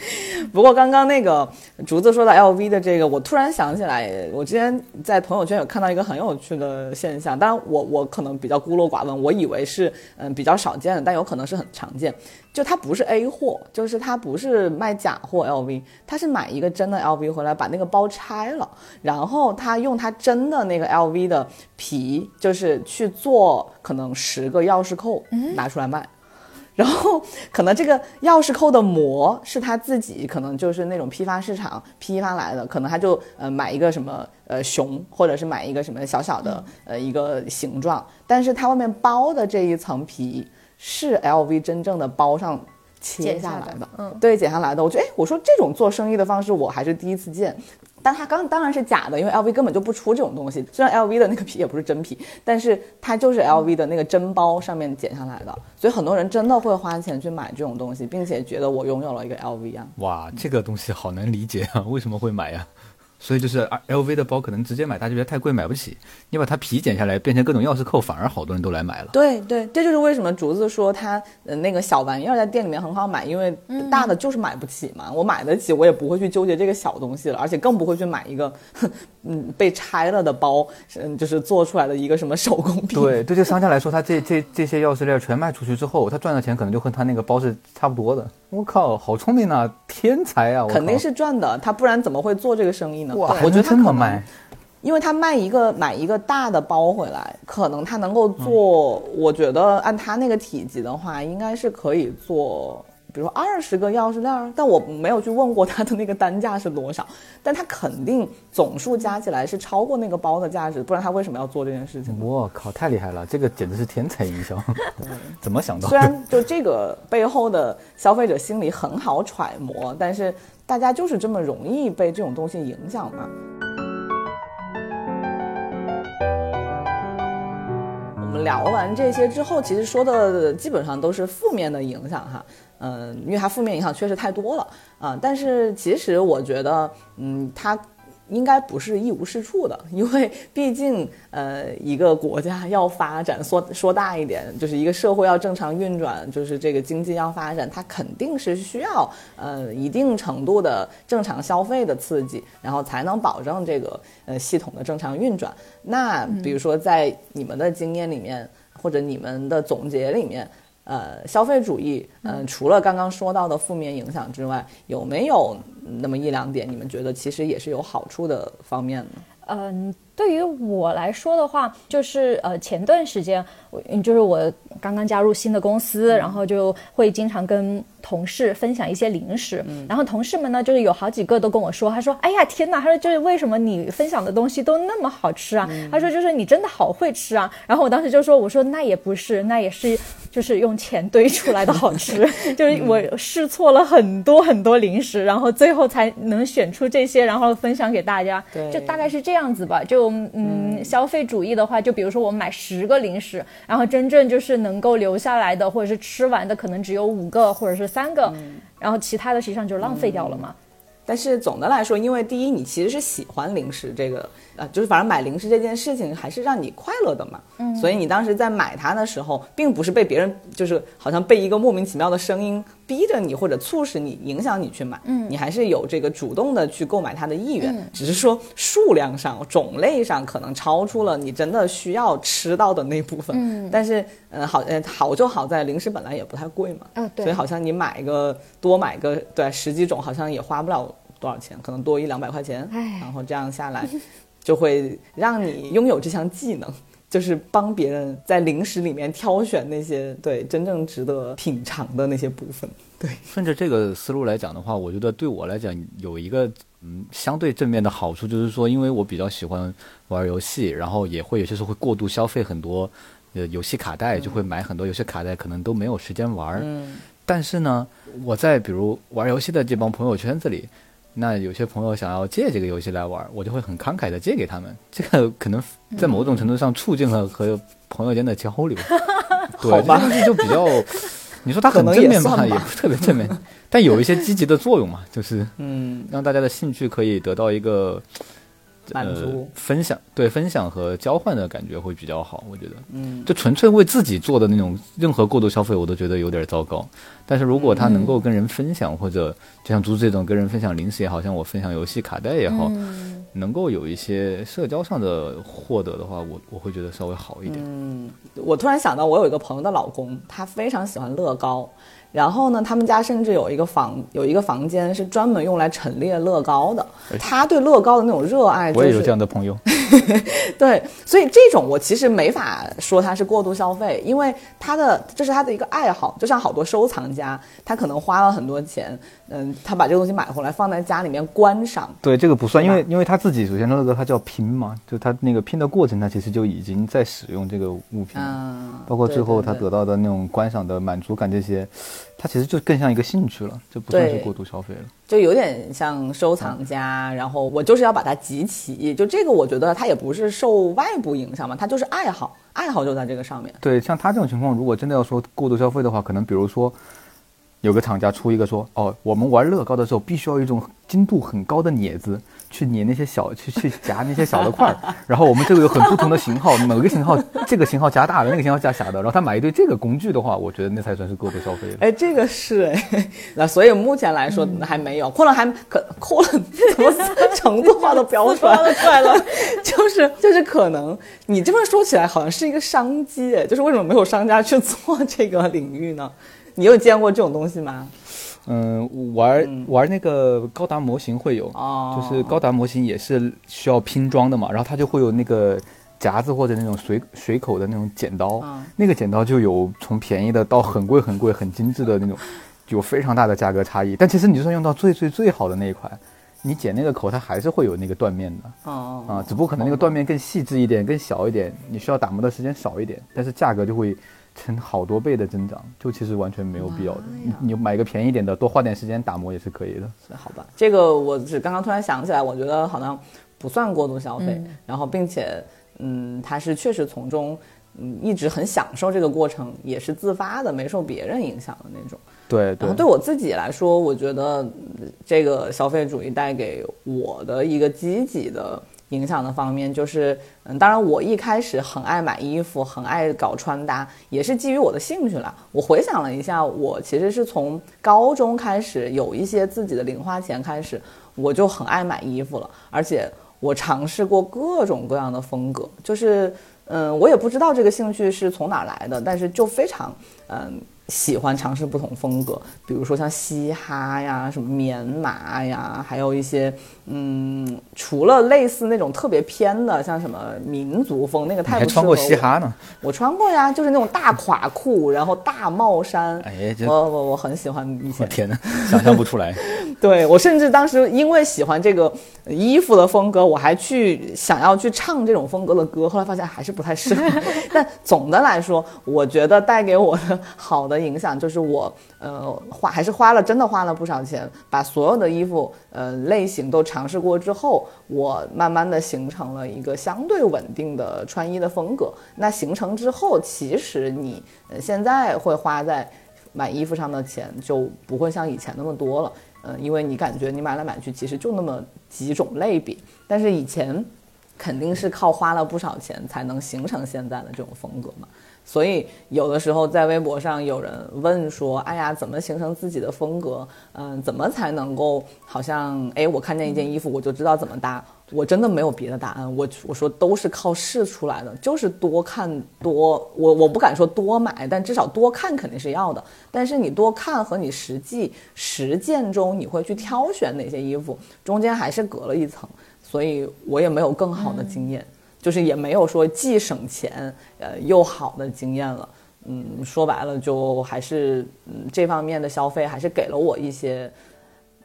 不过刚刚那个竹子说的 LV 的这个，我突然想起来，我之前在朋友圈有看到一个很有趣的现象，当然我我可能比较孤陋寡闻，我以为是嗯比较少见的，但有可能是很常见。就它不是 A 货，就是它不是卖假货 LV，它是买一个真的 LV 回来，把那个包拆了，然后他用他真的那个 LV 的皮，就是去做可能十个钥匙扣拿出来卖。然后可能这个钥匙扣的膜是他自己，可能就是那种批发市场批发来的，可能他就呃买一个什么呃熊，或者是买一个什么小小的呃一个形状，但是它外面包的这一层皮是 LV 真正的包上切下来的，嗯，对，剪下来的。我觉得哎，我说这种做生意的方式我还是第一次见。但它刚当然是假的，因为 LV 根本就不出这种东西。虽然 LV 的那个皮也不是真皮，但是它就是 LV 的那个真包上面剪下来的，所以很多人真的会花钱去买这种东西，并且觉得我拥有了一个 LV 啊。哇，这个东西好难理解啊，为什么会买呀？所以就是 L V 的包可能直接买，大家觉得太贵买不起。你把它皮剪下来变成各种钥匙扣，反而好多人都来买了。对对，这就是为什么竹子说他那个小玩意儿在店里面很好买，因为大的就是买不起嘛。我买得起，我也不会去纠结这个小东西了，而且更不会去买一个 嗯被拆了的包，嗯，就是做出来的一个什么手工品。对，对这商家来说，他这这这些钥匙链全卖出去之后，他赚的钱可能就和他那个包是差不多的。我靠，好聪明啊，天才啊！肯定是赚的，他不然怎么会做这个生意呢？哇，我觉得这么卖，因为他卖一个买一个大的包回来，可能他能够做，我觉得按他那个体积的话，应该是可以做。比如说二十个钥匙链，但我没有去问过它的那个单价是多少，但它肯定总数加起来是超过那个包的价值，不然他为什么要做这件事情？我靠，太厉害了，这个简直是天才营销，怎么想到？虽然就这个背后的消费者心理很好揣摩，但是大家就是这么容易被这种东西影响嘛。我们聊完这些之后，其实说的基本上都是负面的影响哈。嗯，因为它负面影响确实太多了啊，但是其实我觉得，嗯，它应该不是一无是处的，因为毕竟，呃，一个国家要发展，说说大一点，就是一个社会要正常运转，就是这个经济要发展，它肯定是需要呃一定程度的正常消费的刺激，然后才能保证这个呃系统的正常运转。那比如说在你们的经验里面，或者你们的总结里面。呃，消费主义，嗯，除了刚刚说到的负面影响之外，有没有那么一两点你们觉得其实也是有好处的方面呢？嗯，对于我来说的话，就是呃，前段时间我就是我刚刚加入新的公司，然后就会经常跟同事分享一些零食，然后同事们呢，就是有好几个都跟我说，他说：“哎呀，天哪！他说就是为什么你分享的东西都那么好吃啊？他说就是你真的好会吃啊！”然后我当时就说：“我说那也不是，那也是就是用钱堆出来的好吃，就是我试错了很多很多零食，然后最后才能选出这些，然后分享给大家。对，就大概是这样子吧。就嗯，消费主义的话，就比如说我买十个零食，然后真正就是能够留下来的或者是吃完的，可能只有五个或者是。三个，然后其他的实际上就浪费掉了嘛。但是总的来说，因为第一，你其实是喜欢零食这个。啊，就是反正买零食这件事情还是让你快乐的嘛，嗯，所以你当时在买它的时候，并不是被别人，就是好像被一个莫名其妙的声音逼着你或者促使你影响你去买，嗯，你还是有这个主动的去购买它的意愿，只是说数量上、种类上可能超出了你真的需要吃到的那部分，嗯，但是，嗯，好，呃，好就好在零食本来也不太贵嘛，嗯，对，所以好像你买个多买个对十几种，好像也花不了多少钱，可能多一两百块钱，哎，然后这样下来。就会让你拥有这项技能，就是帮别人在零食里面挑选那些对真正值得品尝的那些部分。对，顺着这个思路来讲的话，我觉得对我来讲有一个嗯相对正面的好处，就是说，因为我比较喜欢玩游戏，然后也会有些时候会过度消费很多呃游戏卡带，就会买很多游戏卡带，可能都没有时间玩。嗯。但是呢，我在比如玩游戏的这帮朋友圈子里。那有些朋友想要借这个游戏来玩，我就会很慷慨的借给他们。这个可能在某种程度上促进了和朋友间的交流。对，这东西就比较，你说它很正面吧，也不是特别正面，但有一些积极的作用嘛，就是嗯，让大家的兴趣可以得到一个呃满足，分享，对分享和交换的感觉会比较好，我觉得。嗯，就纯粹为自己做的那种任何过度消费，我都觉得有点糟糕。但是如果他能够跟人分享，或者就像猪这种跟人分享零食也好，像我分享游戏卡带也好，嗯能够有一些社交上的获得的话，我我会觉得稍微好一点。嗯我突然想到，我有一个朋友的老公，他非常喜欢乐高。然后呢，他们家甚至有一个房，有一个房间是专门用来陈列乐高的。他对乐高的那种热爱、就是，我也有这样的朋友，对，所以这种我其实没法说他是过度消费，因为他的这是他的一个爱好，就像好多收藏家，他可能花了很多钱，嗯，他把这个东西买回来放在家里面观赏，对这个不算，因为因为他自己首先那个他叫拼嘛，就他那个拼的过程，他其实就已经在使用这个物品。嗯，包括最后他得到的那种观赏的满足感，这些，他其实就更像一个兴趣了，就不算是过度消费了。就有点像收藏家，然后我就是要把它集齐，就这个我觉得他也不是受外部影响嘛，他就是爱好，爱好就在这个上面。对，像他这种情况，如果真的要说过度消费的话，可能比如说，有个厂家出一个说，哦，我们玩乐高的时候必须要有一种精度很高的镊子去捏那些小，去去夹那些小的块儿，然后我们这个有很不同的型号，某个型号这个型号夹大的，那个型号夹小的，然后他买一堆这个工具的话，我觉得那才算是过度消费了。哎，这个是哎，那所以目前来说还没有，或者还可或者怎么程度化都标出来了，出来了，就是就是可能你这么说起来好像是一个商机，哎，就是为什么没有商家去做这个领域呢？你有见过这种东西吗？嗯，玩玩那个高达模型会有，哦就是高达模型也是需要拼装的嘛，然后它就会有那个夹子或者那种水水口的那种剪刀，嗯那个剪刀就有从便宜的到很贵很贵很精致的那种，有非常大的价格差异。但其实你就算用到最最最好的那一款，你剪那个口它还是会有那个断面的哦啊，只不过可能那个断面更细致一点，更小一点，你需要打磨的时间少一点，但是价格就会。成好多倍的增长，就其实完全没有必要的。你你买个便宜点的，多花点时间打磨也是可以的。好吧，这个我只刚刚突然想起来，我觉得好像不算过度消费，嗯然后并且，嗯，他是确实从中，嗯，一直很享受这个过程，也是自发的，没受别人影响的那种。对对然后对我自己来说，我觉得嗯这个消费主义带给我的一个积极的影响的方面，就是，嗯，当然我一开始很爱买衣服，很爱搞穿搭，也是基于我的兴趣啦。我回想了一下，我其实是从高中开始有一些自己的零花钱开始，我就很爱买衣服了，而且我尝试过各种各样的风格，就是，嗯，我也不知道这个兴趣是从哪儿来的，但是就非常，嗯。喜欢尝试不同风格，比如说像嘻哈呀、什么棉麻呀，还有一些嗯，除了类似那种特别偏的，像什么民族风，那个太不适合还穿过嘻我。哈呢？我穿过呀，就是那种大垮裤，然后大帽衫。哎，我我我很喜欢以前，我天哪，想象不出来。对我甚至当时因为喜欢这个衣服的风格，我还去想要去唱这种风格的歌，后来发现还是不太适合。但总的来说，我觉得带给我的好的影响就是我呃花还是花了真的花了不少钱，把所有的衣服呃类型都尝试过之后，我慢慢的形成了一个相对稳定的穿衣的风格。那形成之后，其实你现在会花在买衣服上的钱就不会像以前那么多了。嗯，因为你感觉你买来买去其实就那么几种类别，但是以前肯定是靠花了不少钱才能形成现在的这种风格嘛。所以有的时候在微博上有人问说：“哎呀，怎么形成自己的风格？嗯，怎么才能够好像哎，我看见一件衣服我就知道怎么搭？”我真的没有别的答案，我我说都是靠试出来的，就是多看多，我我不敢说多买，但至少多看肯定是要的。但是你多看和你实际实践中你会去挑选哪些衣服，中间还是隔了一层，所以我也没有更好的经验，就是也没有说既省钱呃又好的经验了。嗯，说白了就还是嗯这方面的消费还是给了我一些。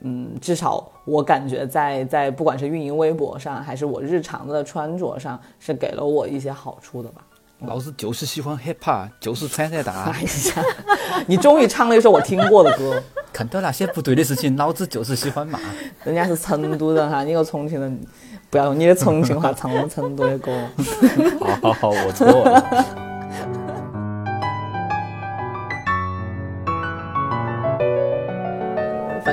嗯，至少我感觉在在不管是运营微博上，还是我日常的穿着上，是给了我一些好处的吧。老子就是喜欢 hiphop，就是穿戴打哎。呀，你终于唱了一首我听过的歌，看到那些不对的事情，老子就是喜欢骂。人家是成都人哈，你个重庆人，不要用你的重庆话唱我们成都的歌。好好好，我错了。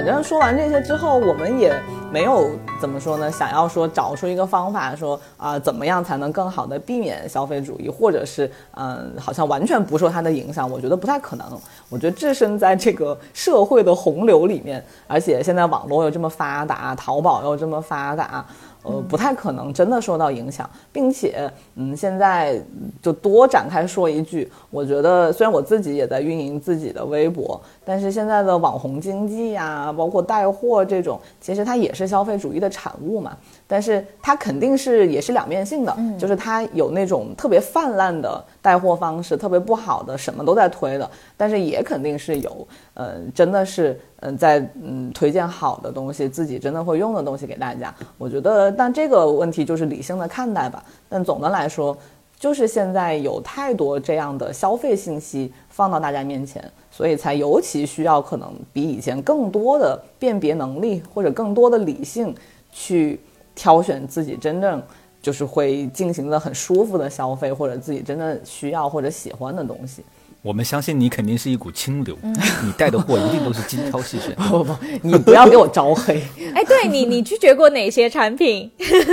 但是说完这些之后，我们也没有怎么说呢，想要说找出一个方法，说啊、怎么样才能更好的避免消费主义，或者是嗯、好像完全不受它的影响，我觉得不太可能。我觉得置身在这个社会的洪流里面，而且现在网络又这么发达，淘宝又这么发达。呃，不太可能真的受到影响，并且，嗯，现在就多展开说一句，我觉得虽然我自己也在运营自己的微博，但是现在的网红经济呀、包括带货这种，其实它也是消费主义的产物嘛。但是它肯定是也是两面性的，就是它有那种特别泛滥的带货方式，特别不好的，什么都在推的，但是也肯定是有，呃，真的是，嗯、在嗯推荐好的东西，自己真的会用的东西给大家。我觉得，但这个问题就是理性的看待吧。但总的来说，就是现在有太多这样的消费信息放到大家面前，所以才尤其需要可能比以前更多的辨别能力，或者更多的理性去挑选自己真正就是会进行的很舒服的消费，或者自己真的需要或者喜欢的东西。我们相信你肯定是一股清流，你带的货一定都是精挑细选。不不，你不要给我招黑。哎，对你，你拒绝过哪些产品？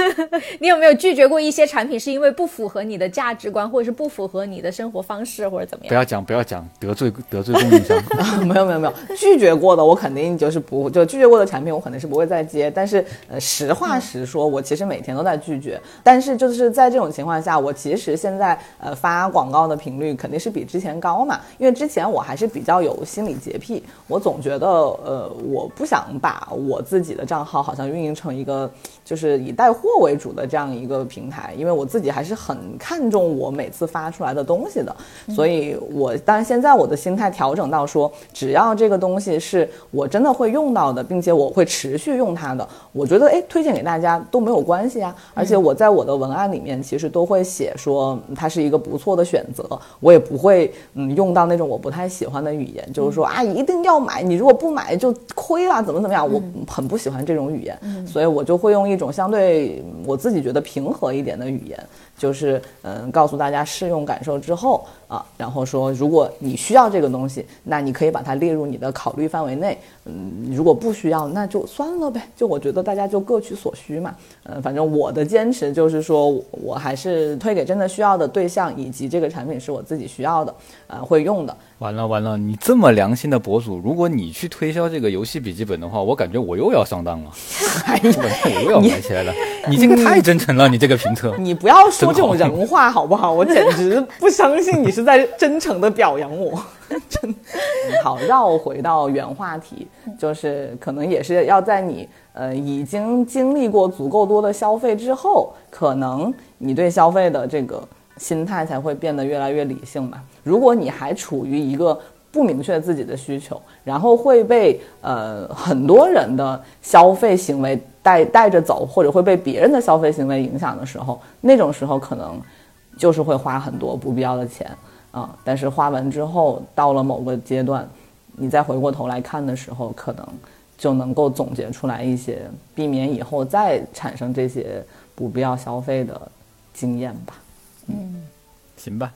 你有没有拒绝过一些产品，是因为不符合你的价值观，或者是不符合你的生活方式，或者怎么样？不要讲，不要讲，得罪得罪供应商。没有没有没有，拒绝过的我肯定就是不就拒绝过的产品我肯定是不会再接。但是呃，实话实说，我其实每天都在拒绝。但是就是在这种情况下，我其实现在呃发广告的频率肯定是比之前高嘛，因为之前我还是比较有心理洁癖，我总觉得呃我不想把我自己的账号好像运营成一个就是以带货为主的这样一个平台，因为我自己还是很看重我每次发出来的东西的，所以我当然现在我的心态调整到说，只要这个东西是我真的会用到的，并且我会持续用它的，我觉得哎推荐给大家都没有关系啊。而且我在我的文案里面其实都会写说嗯它是一个不错的选择，我也不会嗯用到那种我不太喜欢的语言，就是说啊一定要买，你如果不买就亏了，怎么怎么样，我很不喜欢这种语言，所以我就会用一种相对我自己觉得平和一点的语言。就是嗯，告诉大家试用感受之后啊，然后说如果你需要这个东西，那你可以把它列入你的考虑范围内。嗯，如果不需要，那就算了呗。就我觉得大家就各取所需嘛。嗯，反正我的坚持就是说我还是推给真的需要的对象，以及这个产品是我自己需要的，呃，会用的。完了完了，你这么良心的博主，如果你去推销这个游戏笔记本的话，我感觉我又要上当了，我又要买起来了。你这个太真诚了，你这个评测。你不要说这种人话好不好？我简直不相信你是在真诚的表扬我。真好，绕回到原话题，就是可能也是要在你呃已经经历过足够多的消费之后，可能你对消费的这个心态才会变得越来越理性吧。如果你还处于一个不明确自己的需求，然后会被呃很多人的消费行为带带着走，或者会被别人的消费行为影响的时候，那种时候可能就是会花很多不必要的钱啊。但是花完之后，到了某个阶段，你再回过头来看的时候，可能就能够总结出来一些避免以后再产生这些不必要消费的经验吧。行吧，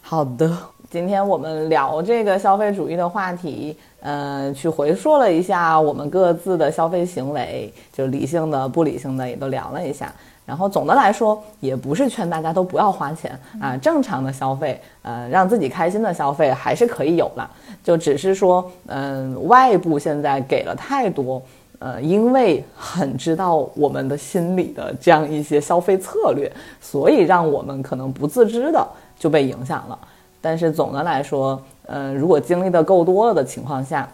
好的，今天我们聊这个消费主义的话题，呃，去回溯了一下我们各自的消费行为，就理性的、不理性的也都聊了一下。然后总的来说，也不是劝大家都不要花钱啊，正常的消费，呃，让自己开心的消费还是可以有了，就只是说，嗯、外部现在给了太多。呃，因为很知道我们的心理的这样一些消费策略，所以让我们可能不自知的就被影响了。但是总的来说，呃，如果经历的够多了的情况下，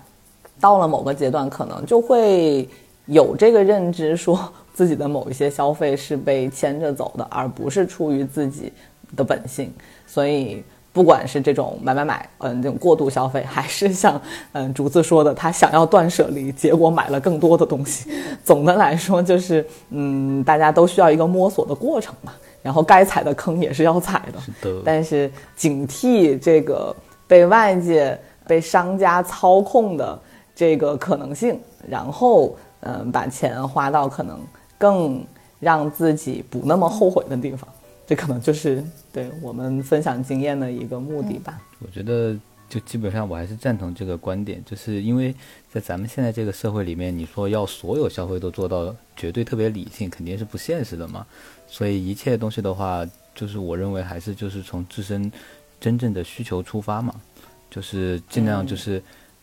到了某个阶段，可能就会有这个认知，说自己的某一些消费是被牵着走的，而不是出于自己的本性。所以，不管是这种买买买，嗯，这种过度消费，还是像嗯竹子说的，他想要断舍离，结果买了更多的东西。总的来说，就是嗯，大家都需要一个摸索的过程嘛。然后该踩的坑也是要踩的，是的。但是警惕这个被外界、被商家操控的这个可能性，然后嗯，把钱花到可能更让自己不那么后悔的地方。这可能就是对我们分享经验的一个目的吧。我觉得就基本上我还是赞同这个观点，就是因为在咱们现在这个社会里面，你说要所有消费都做到绝对特别理性，肯定是不现实的嘛。所以一切东西的话，就是我认为还是就是从自身真正的需求出发嘛，就是尽量就是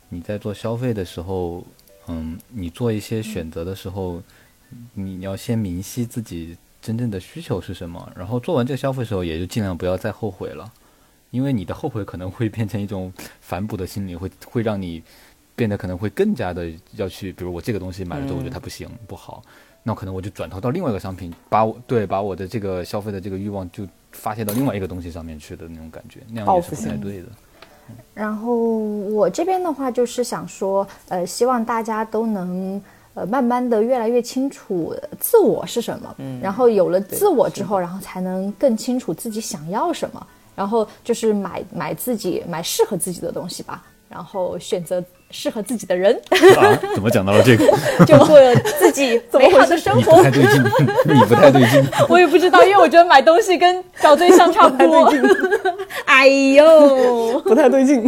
你在做消费的时候，嗯，你做一些选择的时候，你要先明晰自己。真正的需求是什么？然后做完这个消费的时候，也就尽量不要再后悔了，因为你的后悔可能会变成一种反哺的心理，会会让你变得可能会更加的要去，比如我这个东西买了之后，我觉得它不行不好，那可能我就转投到另外一个商品，把我对把我的这个消费的这个欲望就发泄到另外一个东西上面去的那种感觉，那样也是不太对的。然后我这边的话就是想说，呃，希望大家都能。呃，慢慢的越来越清楚自我是什么，嗯，然后有了自我之后，然后才能更清楚自己想要什么，然后就是买买自己买适合自己的东西吧，然后选择适合自己的人。啊？怎么讲到了这个？就过自己美好的生活。不太对劲，你不太对劲。我也不知道，因为我觉得买东西跟找对象差不多。哎呦，不太对劲。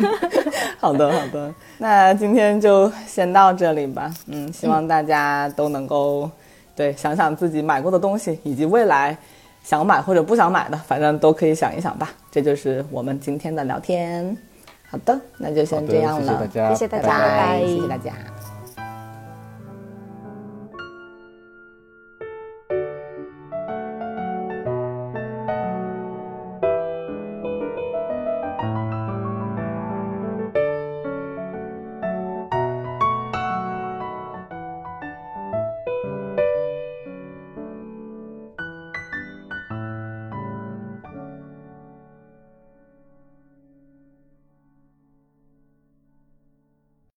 好的，好的。那今天就先到这里吧。嗯，希望大家都能够，对，想想自己买过的东西，以及未来想买或者不想买的，反正都可以想一想吧。这就是我们今天的聊天。好的，那就先这样了。谢谢大家，谢谢大家，谢谢大家。